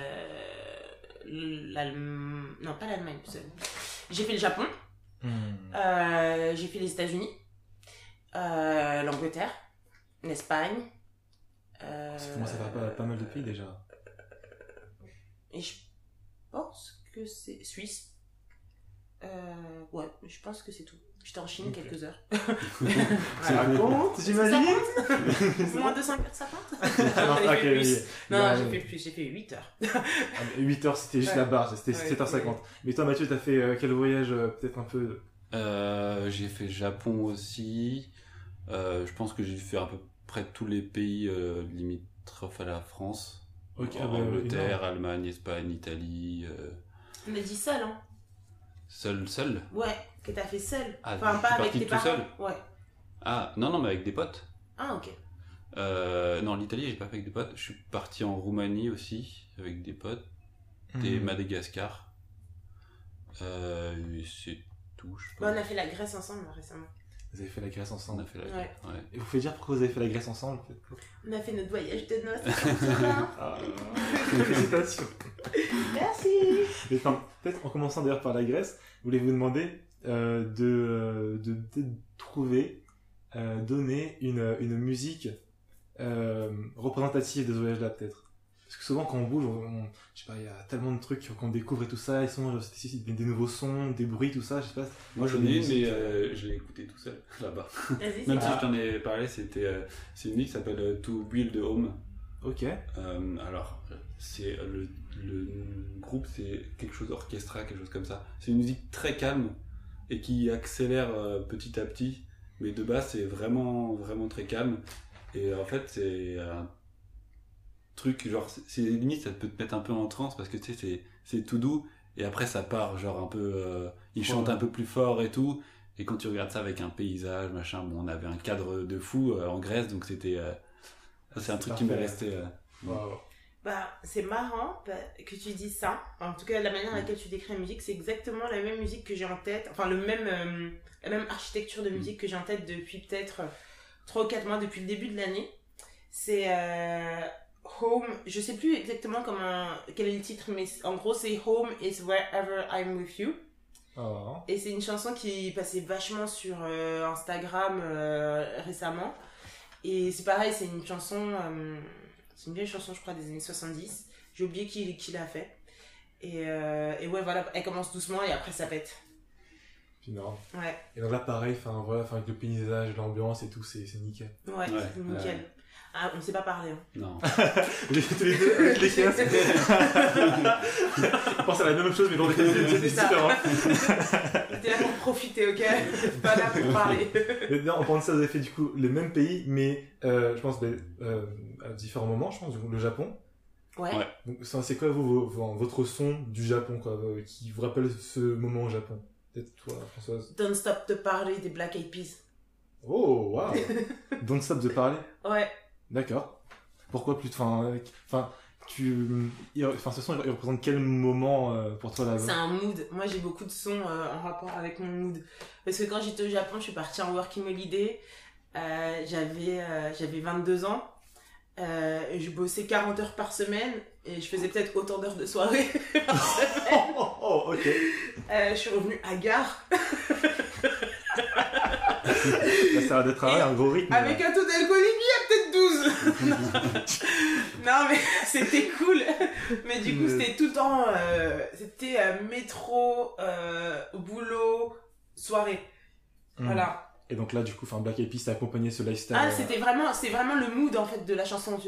l'Allemagne. Non, pas l'Allemagne, seul. J'ai fait le Japon. Euh, j'ai fait les États-Unis. L'Angleterre. L'Espagne. Ça commence à faire pas, pas mal de pays déjà. Et je pense que c'est Suisse. Euh, ouais, je pense que c'est tout. J'étais en Chine quelques heures. Ça compte, j'imagine Moins de 5 heures, ça compte Non, J'ai ok, fait plus. oui. Non, j'ai fait plus, j'ai fait 8 heures. 8 heures, c'était juste Ouais. la barre, c'était Ouais, 7h50. Mais toi, Mathieu, t'as fait euh, quel voyage euh, peut-être un peu Euh, j'ai fait Japon aussi. Euh, je pense que j'ai fait à peu près tous les pays euh, limitrophes à la France. Ok, ah bah, Angleterre, énorme. Allemagne, Espagne, Italie. euh, On a dit seul, hein seul, seul. Ouais, que t'as fait seul. Ah, enfin, pas avec tes tout parents. seul Ouais. Ah, non, non, mais avec des potes. Ah, ok. Euh, non, l'Italie, j'ai pas fait avec des potes. Je suis parti en Roumanie aussi, avec des potes. Et. Madagascar. Euh, et c'est tout, je Bah, on a fait la Grèce ensemble récemment. Vous avez fait la Grèce On ensemble. a fait la Ouais. ouais. Et vous pouvez dire pourquoi vous avez fait la Grèce ensemble On a fait notre voyage de noces. ensemble. Ah, félicitations. Merci. Mais enfin, peut-être en commençant d'ailleurs par la Grèce, voulez-vous demander euh, de, euh, de, de trouver, euh, donner une, une musique euh, représentative de ce voyage-là peut-être Parce que souvent quand on bouge, on, on- je sais pas, il y a tellement de trucs qu'on découvre et tout ça, ils sont c'est- des, des nouveaux sons, des bruits, tout ça, je sais pas. Moi j'en ai une, mais euh, je l'ai écouté tout seul là-bas. Vas-y, Même si je t'en ai parlé, c'était euh, c'est une musique qui s'appelle euh, To Build the Home. Ok. Euh, alors, c'est le, le groupe, c'est quelque chose orchestral, quelque chose comme ça. C'est une musique très calme et qui accélère euh, petit à petit, mais de base c'est vraiment vraiment très calme. Et en fait c'est un truc genre c'est- limite ça peut te mettre un peu en transe parce que tu sais c'est c'est tout doux et après ça part genre un peu euh, ils Ouais. chantent un peu plus fort et tout. Et quand tu regardes ça avec un paysage machin, bon on avait un cadre de fou euh, en Grèce donc c'était euh, c'est un truc qui m'est resté. euh, Wow. Bah, c'est marrant bah, que tu dis ça. En tout cas, la manière dans laquelle tu décris la musique, c'est exactement la même musique que j'ai en tête. Enfin, le même, euh, la même architecture de musique que j'ai en tête depuis peut-être 3 ou 4 mois, depuis le début de l'année. C'est euh, Home. Je sais plus exactement comment, quel est le titre, mais en gros, c'est Home is wherever I'm with you. Oh. Et c'est une chanson qui passait vachement sur euh, Instagram euh, récemment. Et c'est pareil, c'est une chanson, euh, c'est une vieille chanson, je crois, des années 70. J'ai oublié qui, qui l'a fait. Et, euh, et ouais, voilà, elle commence doucement et après ça pète. Énorme. Ouais, Et donc là pareil, enfin voilà, avec le paysage, l'ambiance et tout, c'est c'est nickel. ouais, Ouais, c'est nickel. ouais. Ah, on sait pas parler. Hein. Non. Les- tous les deux avec les chiens, c'était. On pense à la même chose, mais dans des cas C'est ça. différents. T'es là pour profiter, ok Pas là pour parler. Non, en parlant de ça, vous avez fait du coup les mêmes pays, mais euh, je pense ben, euh, à différents moments, je pense, du coup, le Japon. Ouais. C'est quoi vous, votre son du Japon, quoi, euh, qui vous rappelle ce moment au Japon? Peut-être toi, Françoise. Don't Stop the Party des Black Eyed Peas. Oh, waouh Don't stop de parler. Ouais. D'accord. Pourquoi plus Enfin, euh, enfin, tu, enfin, ce son, il représente quel moment euh, pour toi C'est là-bas un mood. Moi, j'ai beaucoup de sons euh, en rapport avec mon mood. Parce que quand j'étais au Japon, je suis partie en working holiday. Euh, j'avais, j'avais 22 ans. Et je bossais 40 heures par semaine. Et je faisais peut-être autant d'heures de soirée par semaine. oh, oh, oh, ok. Je suis revenue à gare Là, ça va d'être un, un gros rythme. avec là. un taux 12. non, mais c'était cool. Mais du coup, Mais- c'était tout le temps. euh, c'était euh, métro, euh, boulot, soirée. Hmm. Voilà. Et donc là, du coup, Black Eyed Peas a accompagné ce lifestyle. Ah, c'était vraiment, c'est vraiment le mood en fait de la chanson.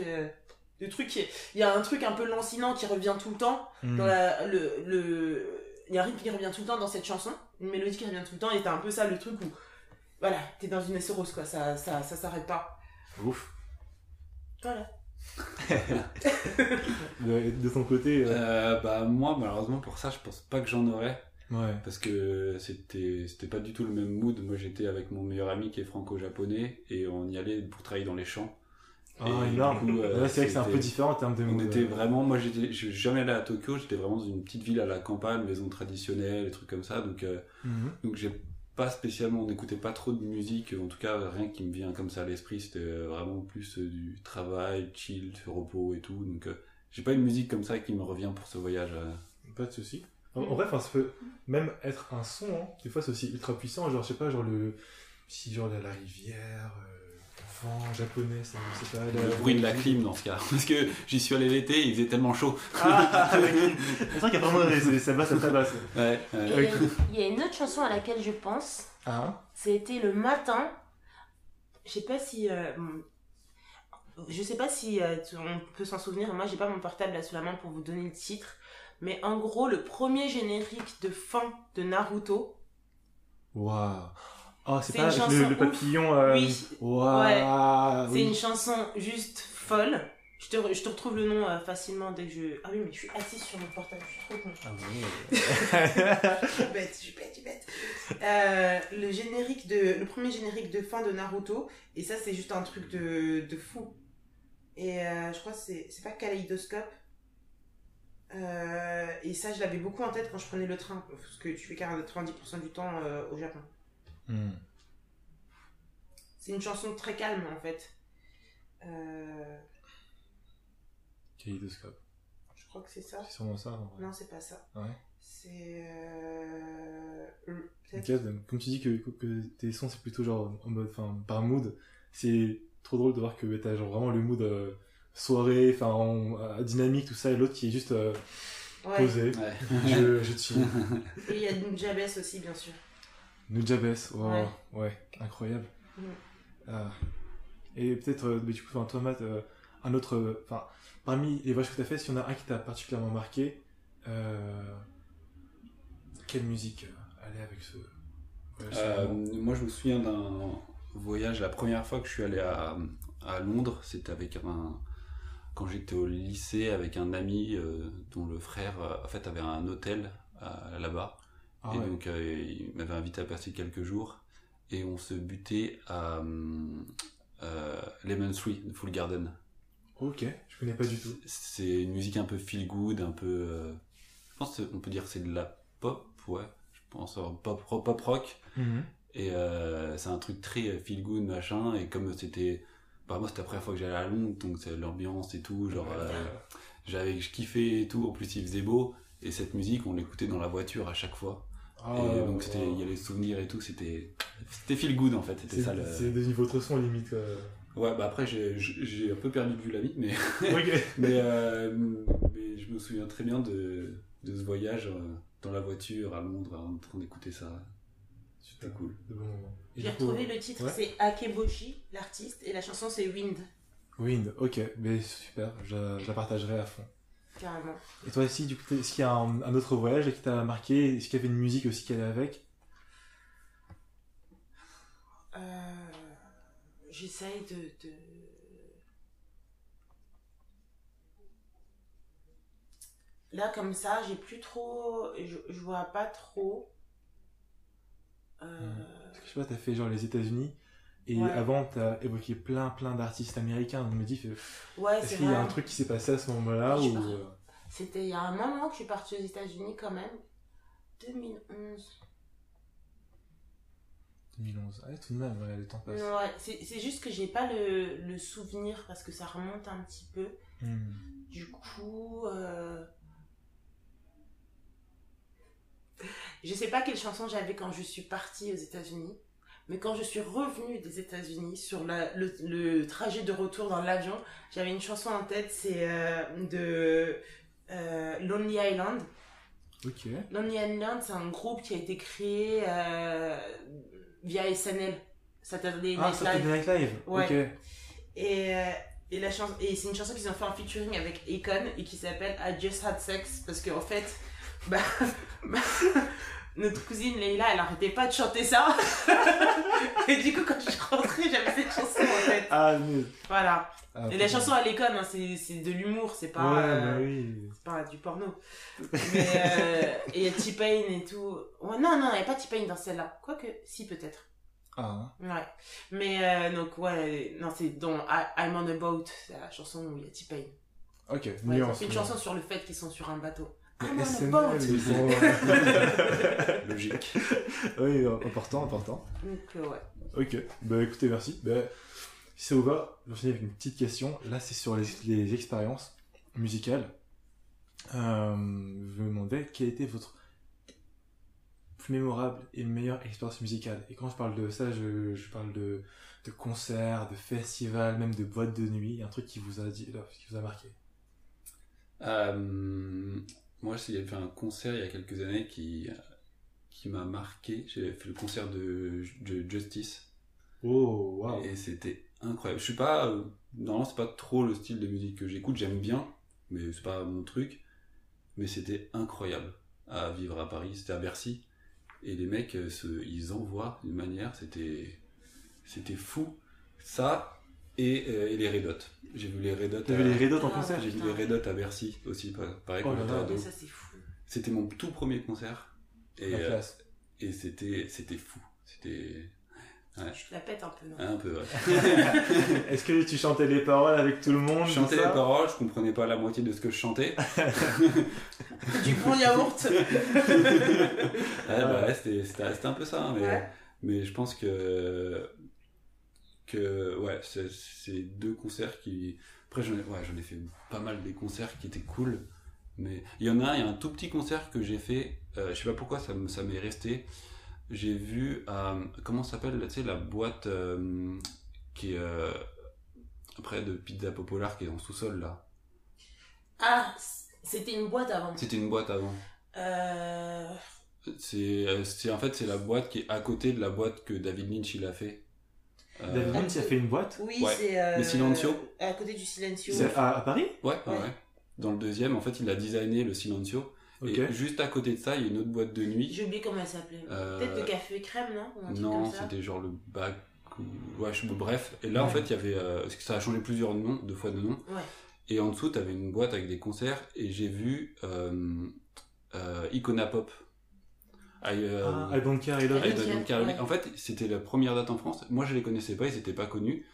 Le truc, il y a un truc un peu lancinant qui revient tout le temps. hmm. Dans la, le, le, il y a un rythme qui revient tout le temps dans cette chanson, une mélodie qui revient tout le temps, et t'as un peu ça le truc où, voilà, t'es dans une rose quoi, ça, ça, ça s'arrête pas. Ouf. Voilà. De, de ton côté, euh, Euh, bah moi malheureusement pour ça je pense pas que j'en aurais ouais. parce que c'était c'était pas du tout le même mood. Moi j'étais avec mon meilleur ami qui est franco-japonais et on y allait pour travailler dans les champs. Ah, énorme. euh, Ouais, c'est vrai que c'est un peu différent en termes de On mood. était vraiment, moi j'étais, je suis jamais allé à Tokyo, j'étais vraiment dans une petite ville à la campagne, maison traditionnelle, des trucs comme ça, donc euh, Mhm. donc j'ai pas spécialement, on n'écoutait pas trop de musique, en tout cas rien qui me vient comme ça à l'esprit, c'était vraiment plus euh, du travail, chill, repos et tout, donc euh, j'ai pas une musique comme ça qui me revient pour ce voyage. euh. Pas de souci. En, en vrai, ça peut même être un son. Hein. Des fois, c'est aussi ultra puissant. Genre, je sais pas, genre le, si genre la rivière, le vent japonais, c'est pas. Le bruit de la clim dans ce cas, parce que j'y suis allé l'été, il faisait tellement chaud. Ah, clim. C'est vrai qu'il y a vraiment c'est ça basse, ça basse. Ouais, ouais. il y a- il y a une autre chanson à laquelle je pense, Ah. c'était le matin. Je sais pas si. euh, je sais pas si euh, on peut s'en souvenir. Moi, j'ai pas mon portable là sous la main pour vous donner le titre. Mais en gros, le premier générique de fin de Naruto. Waouh. Oh, c'est pas le, papillon. Euh... Oui. Waouh. C'est oui. une chanson juste folle. Je te, re- je te retrouve le nom euh, facilement dès que je. Ah oui, mais je suis assise sur mon portable, je suis trop con. Ah ouais. Je suis bête, je suis bête, je suis bête. Euh, le générique de. Le premier générique de fin de Naruto. Et ça, c'est juste un truc de, de fou. Et je crois que c'est c'est pas Kaleidoscope. Et ça, je l'avais beaucoup en tête quand je prenais le train. Parce que tu fais 90% du temps au Japon. Hmm. C'est une chanson très calme en fait. Euh, Kaléidoscope. je crois que c'est ça. C'est sûrement ça. en vrai. Non, c'est pas ça. Ouais. C'est. Euh... comme tu dis que, tes sons c'est plutôt genre en mode, enfin par mood, c'est trop drôle de voir que t'as genre vraiment le mood euh, soirée, enfin en- euh, dynamique tout ça, et l'autre qui est juste euh, Ouais. posé. Ouais. Je, je te suis. Et il y a Nujabes aussi, bien sûr. Nujabes, wow, Ouais. ouais. incroyable. Mm. Ah. Et peut-être, euh, mais du coup, Matt, euh, un autre, euh, enfin parmi les voyages que t'as fait, s'il y en a un qui t'a particulièrement marqué, euh, quelle musique euh, allait avec ce voyage Euh, moi, je me souviens d'un voyage, la première fois que je suis allé à, à Londres, c'était avec un. Quand j'étais au lycée, avec un ami euh, dont le frère, euh, en fait, avait un hôtel euh, là-bas. Ah et ouais. donc, euh, il m'avait invité à passer quelques jours. Et on se butait à hum, euh, Lemon Tree de Full Garden. Ok, je connais pas du tout. C'est une musique un peu feel good, un peu. euh, je pense qu'on peut dire que c'est de la pop, ouais. Je pense euh, pop, pop rock. Et euh, c'est un truc très feel good, machin. Et comme c'était. Bah, moi, c'était la première fois que j'allais à Londres, donc c'est l'ambiance et tout. Genre, euh, j'avais je kiffais et tout. En plus, il faisait beau. Et cette musique, on l'écoutait dans la voiture à chaque fois. Ah, et donc, c'était, il y a les souvenirs et tout. C'était, c'était feel good en fait. C'était ça C'est le. c'est devenu votre son limite. Ouais, bah après, j'ai, j'ai un peu perdu de vue la vie, mais. ok. Mais, euh, mais je me souviens très bien de, de ce voyage euh, dans la voiture à Londres en train d'écouter ça. C'était cool. De. Et J'ai retrouvé le titre, ouais. c'est Akeboshi, l'artiste, et la chanson c'est Wind, Wind, ok, mais super, je, je la partagerai à fond. Carrément. Et toi aussi, du coup, est-ce qu'il y a un, un autre voyage qui t'a marqué Est-ce qu'il y avait une musique aussi qui allait avec? Euh, J'essaye de, de... Là, comme ça, j'ai plus trop. Je, je vois pas trop. Euh, Parce que je sais pas, t'as fait genre les États-Unis, et Ouais. avant t'as évoqué plein plein d'artistes américains, je me Ouais, est-ce qu'il y a un truc qui s'est passé à ce moment-là ou... euh, C'était il y a un moment que je suis partie aux États-Unis quand même. 2011. 2011 Ah, tout de même, ouais, le temps passe. Ouais, c'est c'est juste que j'ai pas le, le souvenir parce que ça remonte un petit peu. Hmm. Du coup, euh... je sais pas quelle chanson j'avais quand je suis partie aux États-Unis, mais quand je suis revenue des États-Unis sur la- le, le trajet de retour dans l'avion, j'avais une chanson en tête, c'est euh, de euh, Lonely Island. Ok. Lonely Island, c'est un groupe qui a été créé euh, via SNL. Saturday Ah, Night Saturday Live. Night Live. Ouais. Et, et, la chanson, et c'est une chanson qu'ils ont fait en featuring avec Akon et qui s'appelle I Just Had Sex parce qu'en fait, bah, bah, notre cousine Leila, elle arrêtait pas de chanter ça. et du coup, quand je suis rentrée, j'avais cette chanson en fait. Ah, mais... Voilà. ah, Et la chanson à l'école, hein, c'est c'est de l'humour, c'est pas, Ouais, euh, bah oui. c'est pas du porno. Mais euh, et il y a T-Pain et tout. Ouais, non, non, il n'y a pas T-Pain dans celle-là. Quoique, si, peut-être. Ah, Ouais. Mais euh, donc, ouais, non, c'est dans I- I'm on a boat, c'est la chanson où il y a T-Pain. ok. Ouais, nuance. fait une chanson sur le fait qu'ils sont sur un bateau. A SNL, ils Logique. oui, important, important. Donc, euh, ouais. Ok, bah écoutez, merci. Bah, si ça vous va, je vais finir avec une petite question. Là, c'est sur les, les expériences musicales. Euh, je me demandais quelle était votre plus mémorable et meilleure expérience musicale. Et quand je parle de ça, je, je parle de, de concerts, de festivals, même de boîtes de nuit, un truc qui vous a, dit, qui vous a marqué. Euh, moi, il y avait un concert il y a quelques années qui, qui m'a marqué. J'ai fait le concert de, de Justice. Oh, waouh. Et c'était incroyable. Je suis pas. euh, Normalement, c'est pas trop le style de musique que j'écoute. J'aime bien, mais c'est pas mon truc. Mais c'était incroyable à vivre à Paris. C'était à Bercy. Et les mecs, euh, se, ils envoient d'une manière. C'était. C'était fou. Ça et, euh, et les Red Hot. J'ai vu les Red Hot. T'as vu les Red Hot en Ah, concert J'ai vu les Red Hot à Bercy aussi, pa- pareil Oh là là. ça, c'est fou. C'était mon tout premier concert. Et, La euh, classe. et c'était c'était fou. C'était Je te la pète un peu, non? Un peu. Ouais. Est-ce que tu chantais les paroles avec tout le monde Je chantais les paroles, je comprenais pas la moitié de ce que je chantais. Du bon yaourt. Ouais, bah ouais, c'était c'était- c'était un peu ça. hein, Mais, Ouais. mais je pense que. Que ouais, c'est deux concerts qui. Après, j'en ai, ouais, j'en ai fait pas mal des concerts qui étaient cool. Mais il y en a un, il y a un tout petit concert que j'ai fait. euh, je sais pas pourquoi ça me- ça m'est resté. J'ai vu. à comment ça s'appelle Tu sais, la boîte euh, qui est. euh, près de Pizza Popular qui est en sous-sol là. Ah, c'était une boîte avant. C'était une boîte avant. Euh... C'est, euh, c'est en fait c'est la boîte qui est à côté de la boîte que David Lynch il a fait. Euh, David Lynch a fait une boîte Oui, Ouais. c'est. Euh... Le Silencio. À côté du Silencio. C'est à, à Paris? Ouais, ouais. Dans le deuxième, en fait, il a designé le Silencio. Et juste à côté de ça, il y a une autre boîte de nuit. J'ai oublié comment elle s'appelait. Euh, Peut-être le café crème, non? Non, comme ça. c'était genre le bac. ou- Ouais, je... bref. Et là, en fait, il y avait. euh, ça a changé plusieurs noms, deux fois de nom. Ouais. Et en dessous, t'avais une boîte avec des concerts. Et j'ai vu euh, euh, Icona Pop. I, euh, Ah, I don't care, I love I you. Don't don't care, care. ouais. En fait, c'était la première date en France. Moi, je les connaissais pas, ils étaient pas connus.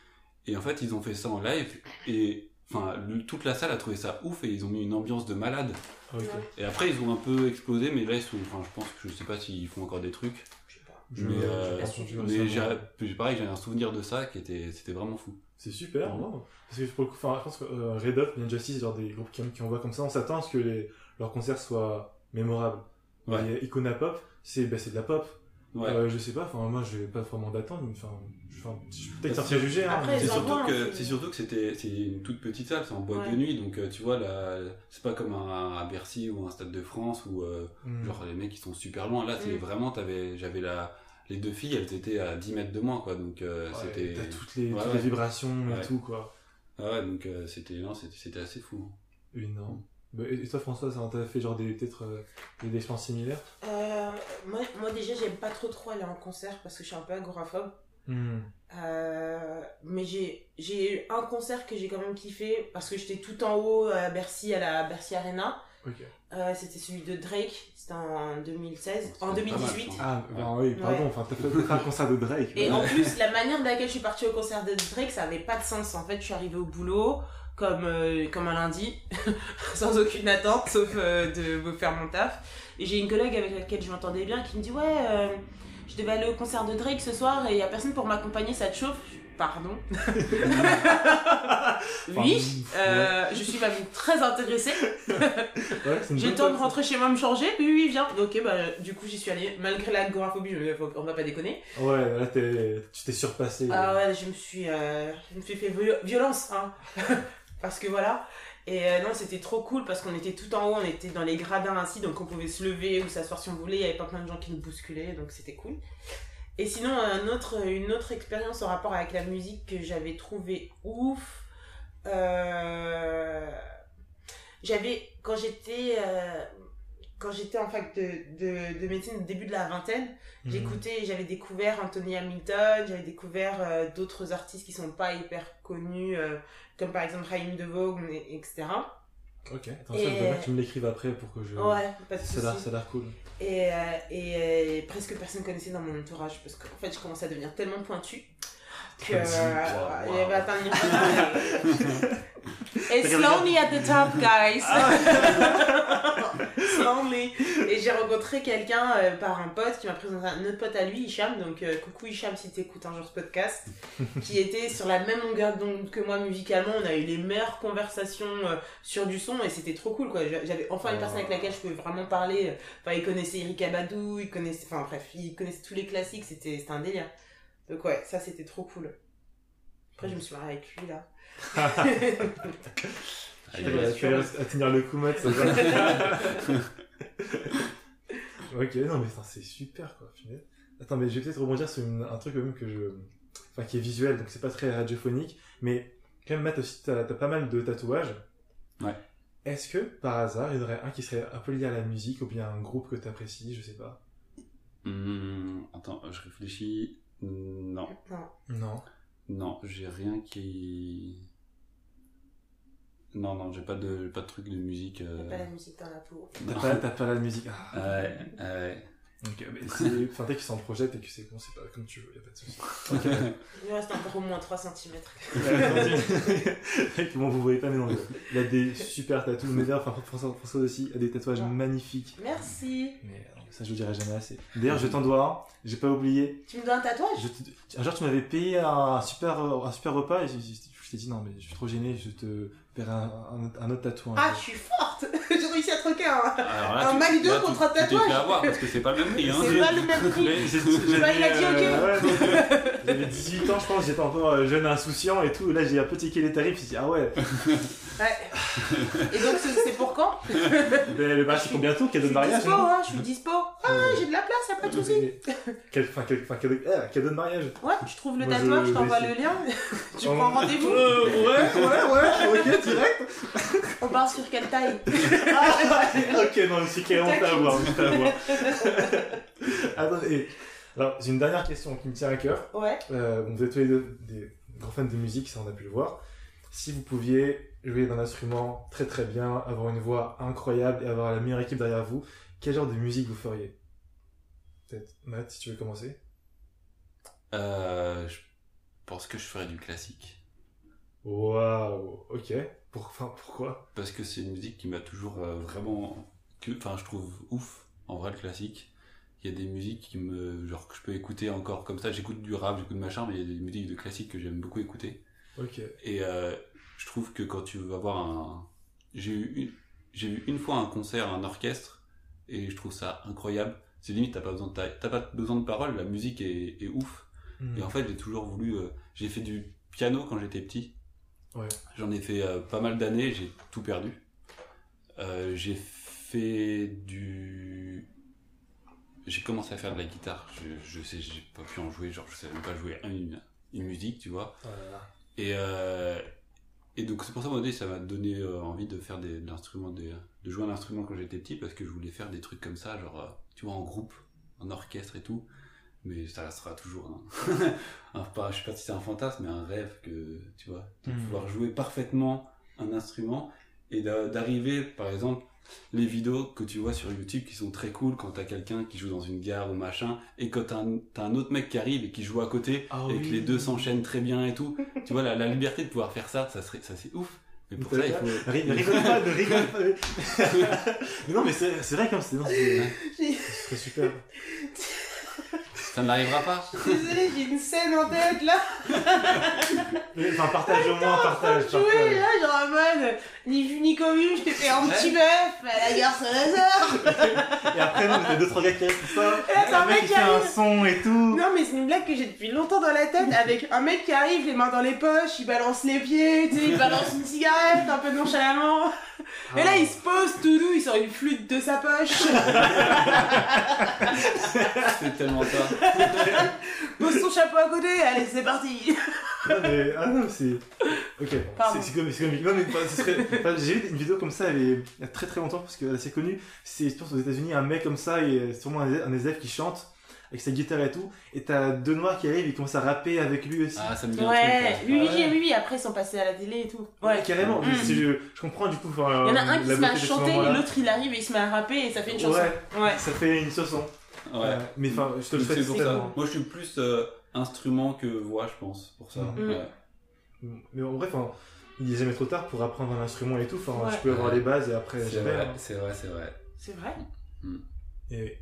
Et en fait, ils ont fait ça en live. Et enfin, toute la salle a trouvé ça ouf et ils ont mis une ambiance de malade. Ok. Et après, ils ont un peu explosé, mais là, ils sont. Enfin, je pense que je sais pas s'ils font encore des trucs. Je sais pas. Je- Mais, j'ai euh, Mais j'ai, pareil, j'ai un souvenir de ça qui était, c'était vraiment fou. C'est super, wow. Parce que pour le coup, je pense que euh, Red Hot et Injustice, genre des groupes qui, qui envoient comme ça, on s'attend à ce que les, leurs concerts soient mémorables. Ouais. Mais Icona Pop, c'est bah, c'est de la pop. Ouais. Euh, je sais pas, enfin, moi, j'ai pas vraiment d'attente, mais enfin, je, je peux peut-être que- juger, hein. C'est surtout hein, c'est c'est- surtout que c'était c'est une toute petite salle, c'est en boîte Ouais. de nuit, donc euh, tu vois là, c'est pas comme un, à Bercy ou un Stade de France où euh, Hmm. genre les mecs ils sont super loin. Là, c'est Mm. vraiment t'avais j'avais la les deux filles, elles étaient à 10 mètres de moi quoi, donc euh, Ouais, c'était T'as toutes les, Ouais, toutes ouais. les vibrations et tout, quoi. Ah ouais, donc euh, c'était non, c'était c'était assez fou. Énorme. Bah, et toi, François, ça t'a fait genre des, peut-être euh, des expériences similaires? Euh, moi, moi, déjà, j'aime pas trop trop aller en concert parce que je suis un peu agoraphobe. Hmm. Euh, mais j'ai j'ai eu un concert que j'ai quand même kiffé parce que j'étais tout en haut à Bercy, à la Bercy Arena. Euh, c'était celui de Drake, c'était en 2016, en C'était pas mal, 2018. ça. Ah, bah oui, pardon, Ouais. enfin, t'as fait fait un concert de Drake. Et ouais. en plus, la manière de laquelle je suis partie au concert de Drake, ça avait pas de sens. En fait, je suis arrivée au boulot comme, euh, comme un lundi, sans aucune attente, sauf euh, de me faire mon taf. Et j'ai une collègue avec laquelle je m'entendais bien qui me dit Ouais, euh, je devais aller au concert de Drake ce soir et il y a personne pour m'accompagner, ça te chauffe? Pardon. oui, je suis même très intéressée. J'ai le temps de rentrer chez moi me changer. Oui, oui, viens. Ok, bah, du coup, j'y suis allée. Malgré l'agoraphobie, je- on va pas déconner. Ouais, là, t'es- tu t'es surpassé. Ah ouais, je me suis, je me suis fait viol- violence, hein. Parce que voilà. Et euh, non, c'était trop cool parce qu'on était tout en haut, on était dans les gradins ainsi, donc on pouvait se lever ou s'asseoir si on voulait. Il y avait pas plein de gens qui nous bousculaient, donc c'était cool. Et sinon, une autre expérience en rapport avec la musique que j'avais trouvé ouf. euh, J'avais, quand j'étais euh, quand j'étais en fac de, de, de médecine au début de la vingtaine, Mhm. j'écoutais, j'avais découvert Anthony Hamilton, j'avais découvert euh, d'autres artistes qui sont pas hyper connus, euh, comme par exemple Raïm DeVoe, et- etc. Ok, attends, Et- ça, que tu me l'écrives après pour que je. Ouais, pas de Ça a l'air- soucis. ça a l'air cool. Et, euh, et euh, presque personne connaissait dans mon entourage parce qu'en fait je commençais à devenir tellement pointu que Pointu, euh, wow, il wow. avait atteint le niveau. It's lonely at the top, guys. Et j'ai rencontré quelqu'un euh, par un pote qui m'a présenté un autre pote à lui, Hicham. Donc euh, coucou Hicham si t'écoutes un jour ce podcast. qui était sur la même longueur d'onde que moi musicalement. On a eu les meilleures conversations euh, sur du son et c'était trop cool quoi. J'a- J'avais enfin une personne avec laquelle je pouvais vraiment parler. Enfin, il connaissait Eric Abadou, il connaissait, enfin bref, il connaissait tous les classiques. C'était c'était un délire. Donc ouais, ça c'était trop cool. Après je me suis mariée avec lui là. Tu à tenir le coup, Matt, ça va. Ok, non mais c'est super quoi. Attends, mais je vais peut-être rebondir sur une- un truc quand même que je. Enfin, qui est visuel, donc c'est pas très radiophonique. Mais quand même, Matt aussi, t'as t'as pas mal de tatouages. Ouais. Est-ce que par hasard, il y en aurait un qui serait un peu lié à la musique ou bien un groupe que t'apprécies, je sais pas? Hum, attends, je réfléchis. Non. Non. non, j'ai rien qui. Non, non, j'ai pas de, pas de truc de musique. T'as euh, pas la musique dans la peau. T'as pas, t'as pas la musique. Ah. Ouais, ouais. Ok, mais c'est. Enfin, dès que c'est en projet et que c'est bon, c'est pas comme tu veux, y a pas de souci. Ok. Il reste encore au moins 3 cm. bon, vous voyez pas, mais non, il a des super tatous. Mais d'ailleurs, enfin, François, François aussi a des tatouages Ouais. magnifiques. Merci. Mais euh, ça, je le dirai jamais assez. D'ailleurs, je t'en dois un. J'ai pas oublié. Tu me dois un tatouage? Je te- Un jour, tu m'avais payé un super, un super repas et je, je- je t'ai dit non, mais je suis trop gêné, je te paierai un, un- un autre tatouage. Ah, je suis forte J'ai réussi à troquer un, Alors Un tu- McDo là, tu- contre un Tu t'es tatouage. fait avoir parce que c'est pas le même prix. Hein. C'est pas le même prix. Mais il a dit ok. euh, ouais, J'avais 18 ans, je pense, j'étais encore euh, jeune insouciant et tout. Là, j'ai un peu tiqué les tarifs. J'ai dit, ah ouais, Ouais. Et donc, c'est pour quand? Ben, le mariage, c'est pour bientôt, cadeau de suis mariage. dispo, non hein, je suis dispo. Ah, j'ai de la place, y'a pas de soucis. Mais- Quel, enfin, quel, enfin, cadeau, cadeau de mariage. Ouais, je trouve le tatouage, je t'envoie le lien. tu prends rendez-vous. Euh, ouais, ouais, ouais, ok, direct. On part sur quelle taille ok, non, c'est carrément à voir, à voir. Attends, et, alors, j'ai une dernière question qui me tient à cœur. Ouais. Euh, bon, vous êtes tous les deux des grands fans de musique, ça on a pu le voir. Si vous pouviez jouer d'un instrument très très bien, avoir une voix incroyable et avoir la meilleure équipe derrière vous, quel genre de musique vous feriez? Peut-être Matt, si tu veux commencer. Euh, je pense que je ferais du classique. Waouh, ok. Pour, enfin, pourquoi? Parce que c'est une musique qui m'a toujours euh, vraiment. Enfin, je trouve ouf, en vrai, le classique. Il y a des musiques qui me. genre que je peux écouter encore comme ça. J'écoute du rap, j'écoute machin, mais il y a des musiques de classique que j'aime beaucoup écouter. Ok. Et euh, je trouve que quand tu vas voir un. J'ai eu, une... j'ai eu une fois un concert, un orchestre, et je trouve ça incroyable. C'est limite, t'as pas besoin de, ta- t'as pas besoin de paroles, la musique est, est ouf. Hmm. Et en fait, j'ai toujours voulu. euh, j'ai fait du piano quand j'étais petit. Ouais. J'en ai fait euh, pas mal d'années, j'ai tout perdu. Euh, j'ai fait du. J'ai commencé à faire de la guitare. Je, je sais, j'ai pas pu en jouer, genre je savais même pas jouer une, une musique, tu vois. Voilà. Et, euh, et donc c'est pour ça que ça m'a donné envie de faire des, de des- de jouer un instrument quand j'étais petit, parce que je voulais faire des trucs comme ça, genre, tu vois, en groupe, en orchestre et tout. Mais ça restera toujours un, un- pas, je sais pas si c'est un fantasme, mais un rêve que, tu vois, de Mhm. pouvoir jouer parfaitement un instrument et d'a- d'arriver, par exemple, les vidéos que tu vois sur YouTube qui sont très cool quand t'as quelqu'un qui joue dans une gare ou machin, et quand t'as un, un autre mec qui arrive et qui joue à côté, Ah et oui. que les deux s'enchaînent très bien et tout. tu vois, la, la liberté de pouvoir faire ça, ça serait, ça c'est ouf. Mais pour ça, il faut. Ri- Rigole pas, ne rigole pas. non, mais c'est vrai comme c'est- Ce serait super. Ça n'arrivera pas. Désolée, j'ai une scène en tête là. Mais, Enfin, partage au moins, partage. Jouer partage. là, genre en mode ni vu ni connu, je t'ai fait un petit bœuf à la gare Saint-Lazare. Et après, non, t'as deux, trois gars qui restent ça. Et là, t'as un mec qui fait un son et tout. Non, mais c'est une blague que j'ai depuis longtemps dans la tête avec un mec qui arrive, les mains dans les poches, il balance les pieds, tu sais, il balance une cigarette un peu nonchalamment. Et là, il se pose tout doux, il sort une flûte de sa poche. C'est tellement ça. pose son chapeau à côté, allez, c'est parti. Non, mais, ah non, c'est. Ok, c'est c'est comme- Non, mais enfin, ce serait- enfin, j'ai vu une vidéo comme ça, elle est il y a très très longtemps, parce qu'elle est assez connue. C'est, je pense, aux États-Unis, un mec comme ça, et sûrement un, un SDF qui chante, avec sa guitare et tout, et t'as deux noirs qui arrivent, ils commencent à rapper avec lui aussi. Ah, ça me dit un Ouais, truc. lui, ouais. oui, oui, oui, après, ils sont passés à la télé et tout. Ouais, carrément. Mm. Je, je comprends du coup. Il y en a un qui se met à chanter, moment-là. l'autre il arrive et il se met à rapper et ça fait une chanson. Ouais, Ouais. ça fait une chanson. Ouais. Euh, mais enfin, je te le tellement. Moi, je suis plus euh, instrument que voix, je pense, pour ça. Mhm. Ouais. Mais en bref, enfin, il est jamais trop tard pour apprendre un instrument et tout. Enfin, Ouais. tu peux avoir Ouais. les bases et après, C'est jamais. vrai, hein. c'est vrai, c'est vrai. C'est vrai? Et... euh...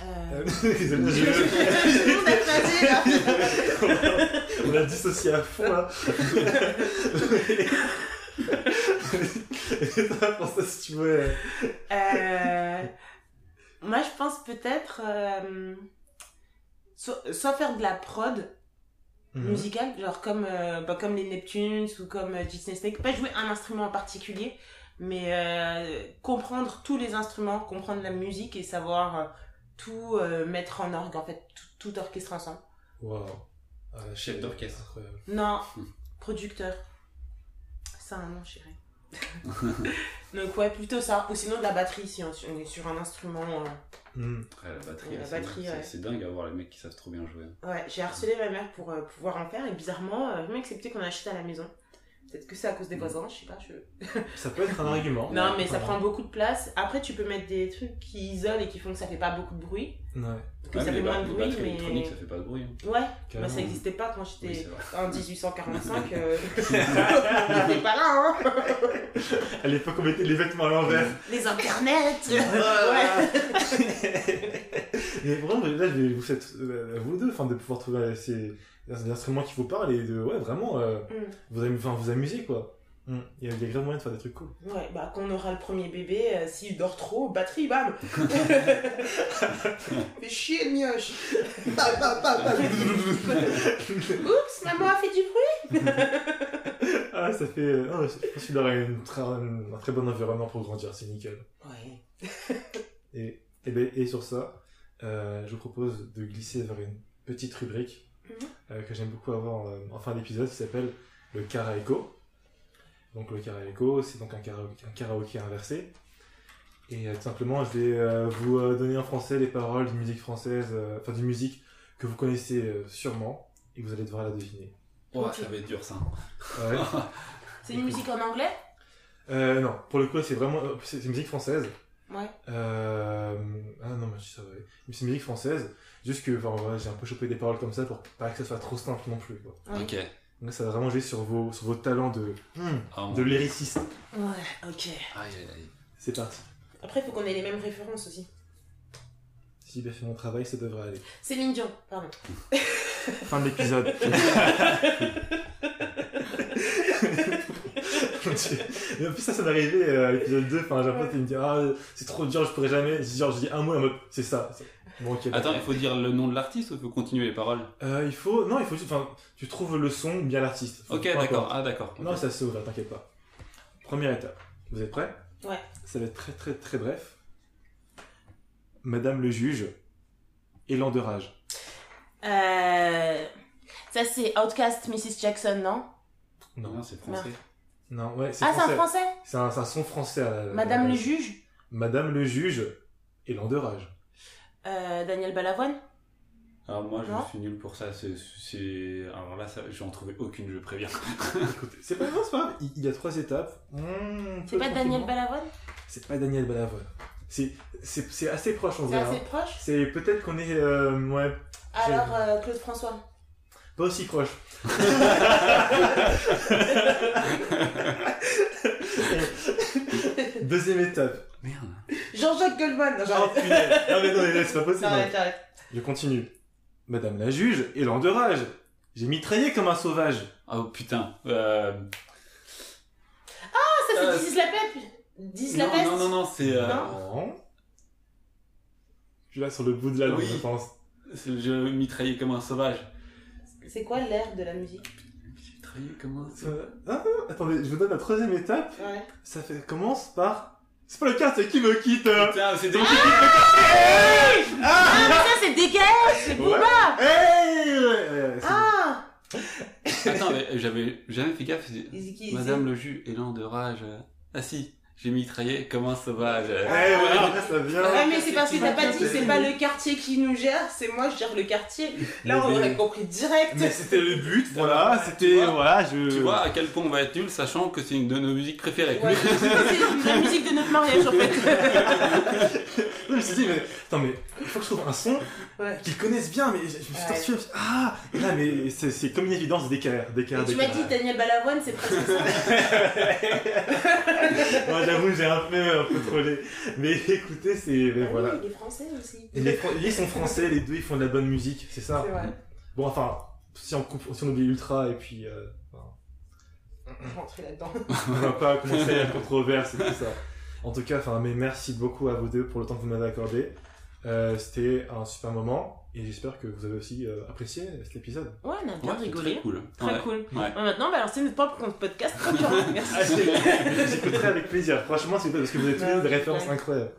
Euh. On a dissocié à fond là. Ça, pour ça, si tu veux. Euh, Moi, je pense peut-être euh, soit, soit faire de la prod Mhm. musicale, genre comme, euh, bah, comme les Neptunes ou comme euh, Disney Snake. Pas jouer un instrument en particulier, mais comprendre tous les instruments, comprendre la musique et savoir tout mettre en orgue, en fait, tout, tout orchestrer ensemble. Waouh. Chef d'orchestre. Non, producteur. Ça a un nom, chérie. Donc ouais, plutôt ça. Ou sinon de la batterie si on est sur un instrument. euh, Mhm. Ouais, la batterie, Ouais, c'est- ouais. dingue à voir les mecs qui savent trop bien jouer. Ouais, j'ai harcelé ma mère pour euh, pouvoir en faire et bizarrement, euh, même accepté qu'on achète à la maison. Peut-être que c'est à cause des voisins, je sais pas. Je... Ça peut être un argument. Non, mais ça prend beaucoup de place. Après, tu peux mettre des trucs qui isolent et qui font que ça fait pas beaucoup de bruit. Ouais. Que Ouais, ça fait moins de bruit, mais. électroniques, ça fait pas de bruit. hein. Ouais, bah, ça n'existait pas quand j'étais en 1845. Euh... on n'était pas là, hein À l'époque, on mettait les vêtements à l'envers. Les internets Ouais. Mais vraiment, là, je vais vous euh, à vous deux, enfin, de pouvoir trouver euh, ces, des instruments qui vous parlent et de, ouais, vraiment, euh, Mm. vous, enfin, vous amuser, quoi. Mm. Il y a, il y a grave moyen de faire des trucs cool. Ouais, bah quand on aura le premier bébé, euh, s'il dort trop, batterie, bam Fais chier le mioche Bam, bam, bam, bam. Oups, maman a fait du bruit ah, ça fait. euh, non, je pense qu'il aura une très- un, un très bon environnement pour grandir, c'est nickel. Ouais. Et, et, ben, et sur ça, euh, je vous propose de glisser vers une petite rubrique Mhm. euh, que j'aime beaucoup avoir euh, en fin d'épisode qui s'appelle le karaéko. Donc le karaéko, c'est donc un karaoké, un karaoké inversé. Et euh, tout simplement, je vais euh, vous euh, donner en français les paroles d'une musique française, euh, enfin d'une musique que vous connaissez euh, sûrement, et vous allez devoir la deviner. Ok. ça va être dur ça. Ouais. C'est une musique en anglais? Euh, non, pour le coup, c'est vraiment euh, c'est c'est une musique française. Ouais. Euh... Ah non, mais ça va. aller. Mais C'est une musique française. Juste que enfin, j'ai un peu chopé des paroles comme ça pour pas que ça soit trop simple non plus. Quoi. Ouais. Ok. Donc ça va vraiment jouer sur vos, sur vos talents de, hmm, Ah, de lyriciste. Ouais, ok. Aïe, aïe, aïe. C'est parti. Après, il faut qu'on ait les mêmes références aussi. Si j'ai bien fait mon travail, ça devrait aller. Céline Dion, pardon. Fin de l'épisode. Et en plus, ça, ça m'est arrivé euh, à l'épisode 2. Enfin, j'ai un pote qui me dit Ah, c'est trop dur, je pourrais jamais. Genre, je dis un mot en mode C'est ça. Bon, ok. Attends, il faut dire le nom de l'artiste ou il faut continuer les paroles? Euh, il faut. Non, il faut juste. Enfin, tu trouves le son, bien l'artiste. Ok, d'accord. Ah, d'accord. Non, ça se ouvre, t'inquiète pas. Première étape. Vous êtes prêts? Ouais. Ça va être très très très bref. Madame le juge, élan de rage. Euh... Ça, c'est Outcast Mrs. Jackson, non? Non, Non, c'est français. Non, ouais, c'est Ah, c'est un français. C'est un, c'est un son français à la. à la Madame le juge? Madame le juge, élan de rage. euh, Daniel Balavoine? Alors moi, je suis nul pour ça. C'est, c'est... Alors là, ça... je vais en trouver aucune, je préviens. Écoutez, c'est pas grave, c'est pas grave. Il, il y a trois étapes. Mmh, C'est pas Daniel tranquillement. Balavoine? C'est pas Daniel Balavoine. C'est, c'est, c'est assez proche, on C'est verra. assez proche? C'est peut-être qu'on est. euh, ouais, Alors, euh, Claude François pas aussi proche. Deuxième étape. Merde. Jean-Jacques Goldman Non, Oh, j'arrête. Non mais non, mais c'est pas possible. J'arrête, j'arrête. Je continue. Madame la juge, élan de rage. J'ai mitraillé comme un sauvage. Oh putain. Euh... Ah, ça, Euh, c'est Dis la peste Dis la Non, peste non, non, non, c'est... euh, Non. Je suis là sur le bout de la langue, Oui. je pense. jeu mitraillé comme un sauvage. C'est quoi l'air de la musique? Mitrailler, comment Euh, ah, attendez, je vous donne la troisième étape. Ouais. Ça fait, commence par. C'est pas le quartier qui me quitte. hein. Putain, c'est des Ah, mais ça, c'est dégueulasse, c'est Booba Hey Ouais, ouais, c'est- Ah Attends, mais j'avais jamais fait gaffe. c'est- C'est Madame le jus, élan de rage. euh, Ah si, j'ai mitraillé, comment sauvage. euh. Ouais, voilà, ça vient. Ouais, mais c'est parce que t'as pas dit, c'est pas le quartier qui nous gère, c'est moi, je gère le quartier. Là, on Mais- aurait compris direct. Mais c'était le but, voilà, Ouais, c'était, tu vois. voilà, je... Tu vois à quel point on va être nul, sachant que c'est une de nos musiques préférées. Ouais, c'est la musique de notre mariage, en fait. Je me suis dit, mais, attends, mais, il faut que je trouve un son Ouais. qu'ils connaissent bien, mais je, je me suis Ouais. torturé, ah, là, mais c'est, c'est comme une évidence d'équerre, d'équerre, tu m'as dit Daniel Balavoine, c'est presque ça. J'avoue, j'ai un peu, un peu trollé. Mais écoutez, c'est, mais Ah voilà. oui, est français aussi. Et les, Fran- ils sont français, les deux, ils font de la bonne musique, c'est ça? C'est vrai. Bon, enfin, si on, coupe, si on oublie Ultra et puis, euh, enfin, Rentrer là-dedans. on va pas commencer la controverse et tout ça. En tout cas, enfin, mais merci beaucoup à vous deux pour le temps que vous m'avez accordé. Euh, C'était un super moment et j'espère que vous avez aussi euh, apprécié cet épisode. Ouais, on a bien Ouais, c'est rigolé. très cool. Très Ouais. cool. Ouais. Ouais, maintenant, on va lancer notre propre compte podcast concurrent. Merci. Ah, J'écouterai avec plaisir. Franchement, c'est parce que vous avez deux des références ouais. incroyables.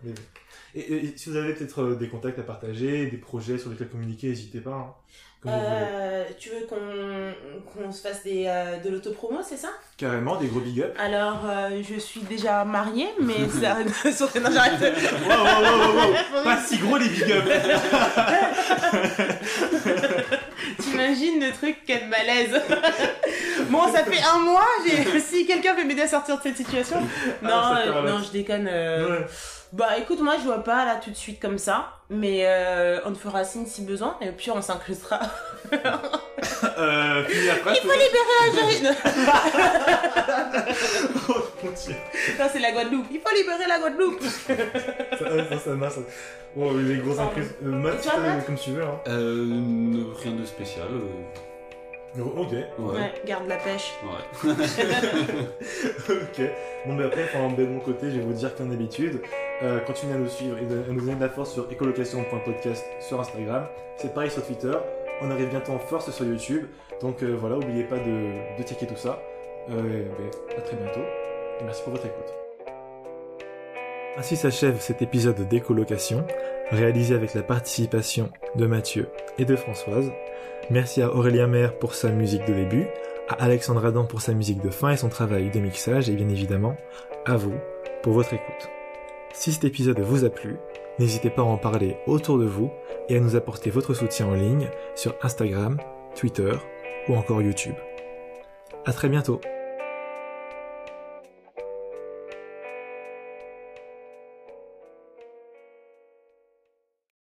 Et si vous avez peut-être euh, des contacts à partager, des projets sur lesquels communiquer, n'hésitez pas. hein. Vous. Euh, tu veux qu'on se fasse des, euh, de l'autopromo, c'est ça? Carrément, des gros big up. Alors, euh, je suis déjà mariée, mais ça... Non, j'arrête. Wow, wow, wow, wow. Pas si gros les big up. T'imagines le truc, quel malaise Bon, ça fait un mois, si quelqu'un veut m'aider à sortir de cette situation... Non, Ah, fait euh, non, je déconne. euh, Ouais. Bah écoute, moi je vois pas là tout de suite comme ça, mais euh, on te fera signe si besoin, et au pire on s'incrustera. Euh, puis après, Il faut libérer Algérie Oh mon dieu. Non, c'est la Guadeloupe, il faut libérer la Guadeloupe Ça, ça, ça marche. Bon, les gros Pardon. inclus. Euh, Matt, euh, comme tu veux. Hein. Euh, rien de spécial. euh, Oh, ok. ouais. Ouais, garde la pêche. Ouais. ok. Bon, mais après, enfin, de mon côté, je vais vous dire comme d'habitude, euh, continuez à nous suivre et de- à nous donner de la force sur écolocation.podcast sur Instagram. C'est pareil sur Twitter. On arrive bientôt en force sur YouTube. Donc euh, voilà, n'oubliez pas de, de checker tout ça. Euh, ben, à très bientôt. Et merci pour votre écoute. Ainsi s'achève cet épisode d'écolocation, réalisé avec la participation de Mathieu et de Françoise. Merci à Aurélien Maire pour sa musique de début, à Alexandre Adam pour sa musique de fin et son travail de mixage, et bien évidemment, à vous pour votre écoute. Si cet épisode vous a plu, n'hésitez pas à en parler autour de vous et à nous apporter votre soutien en ligne sur Instagram, Twitter ou encore YouTube. À très bientôt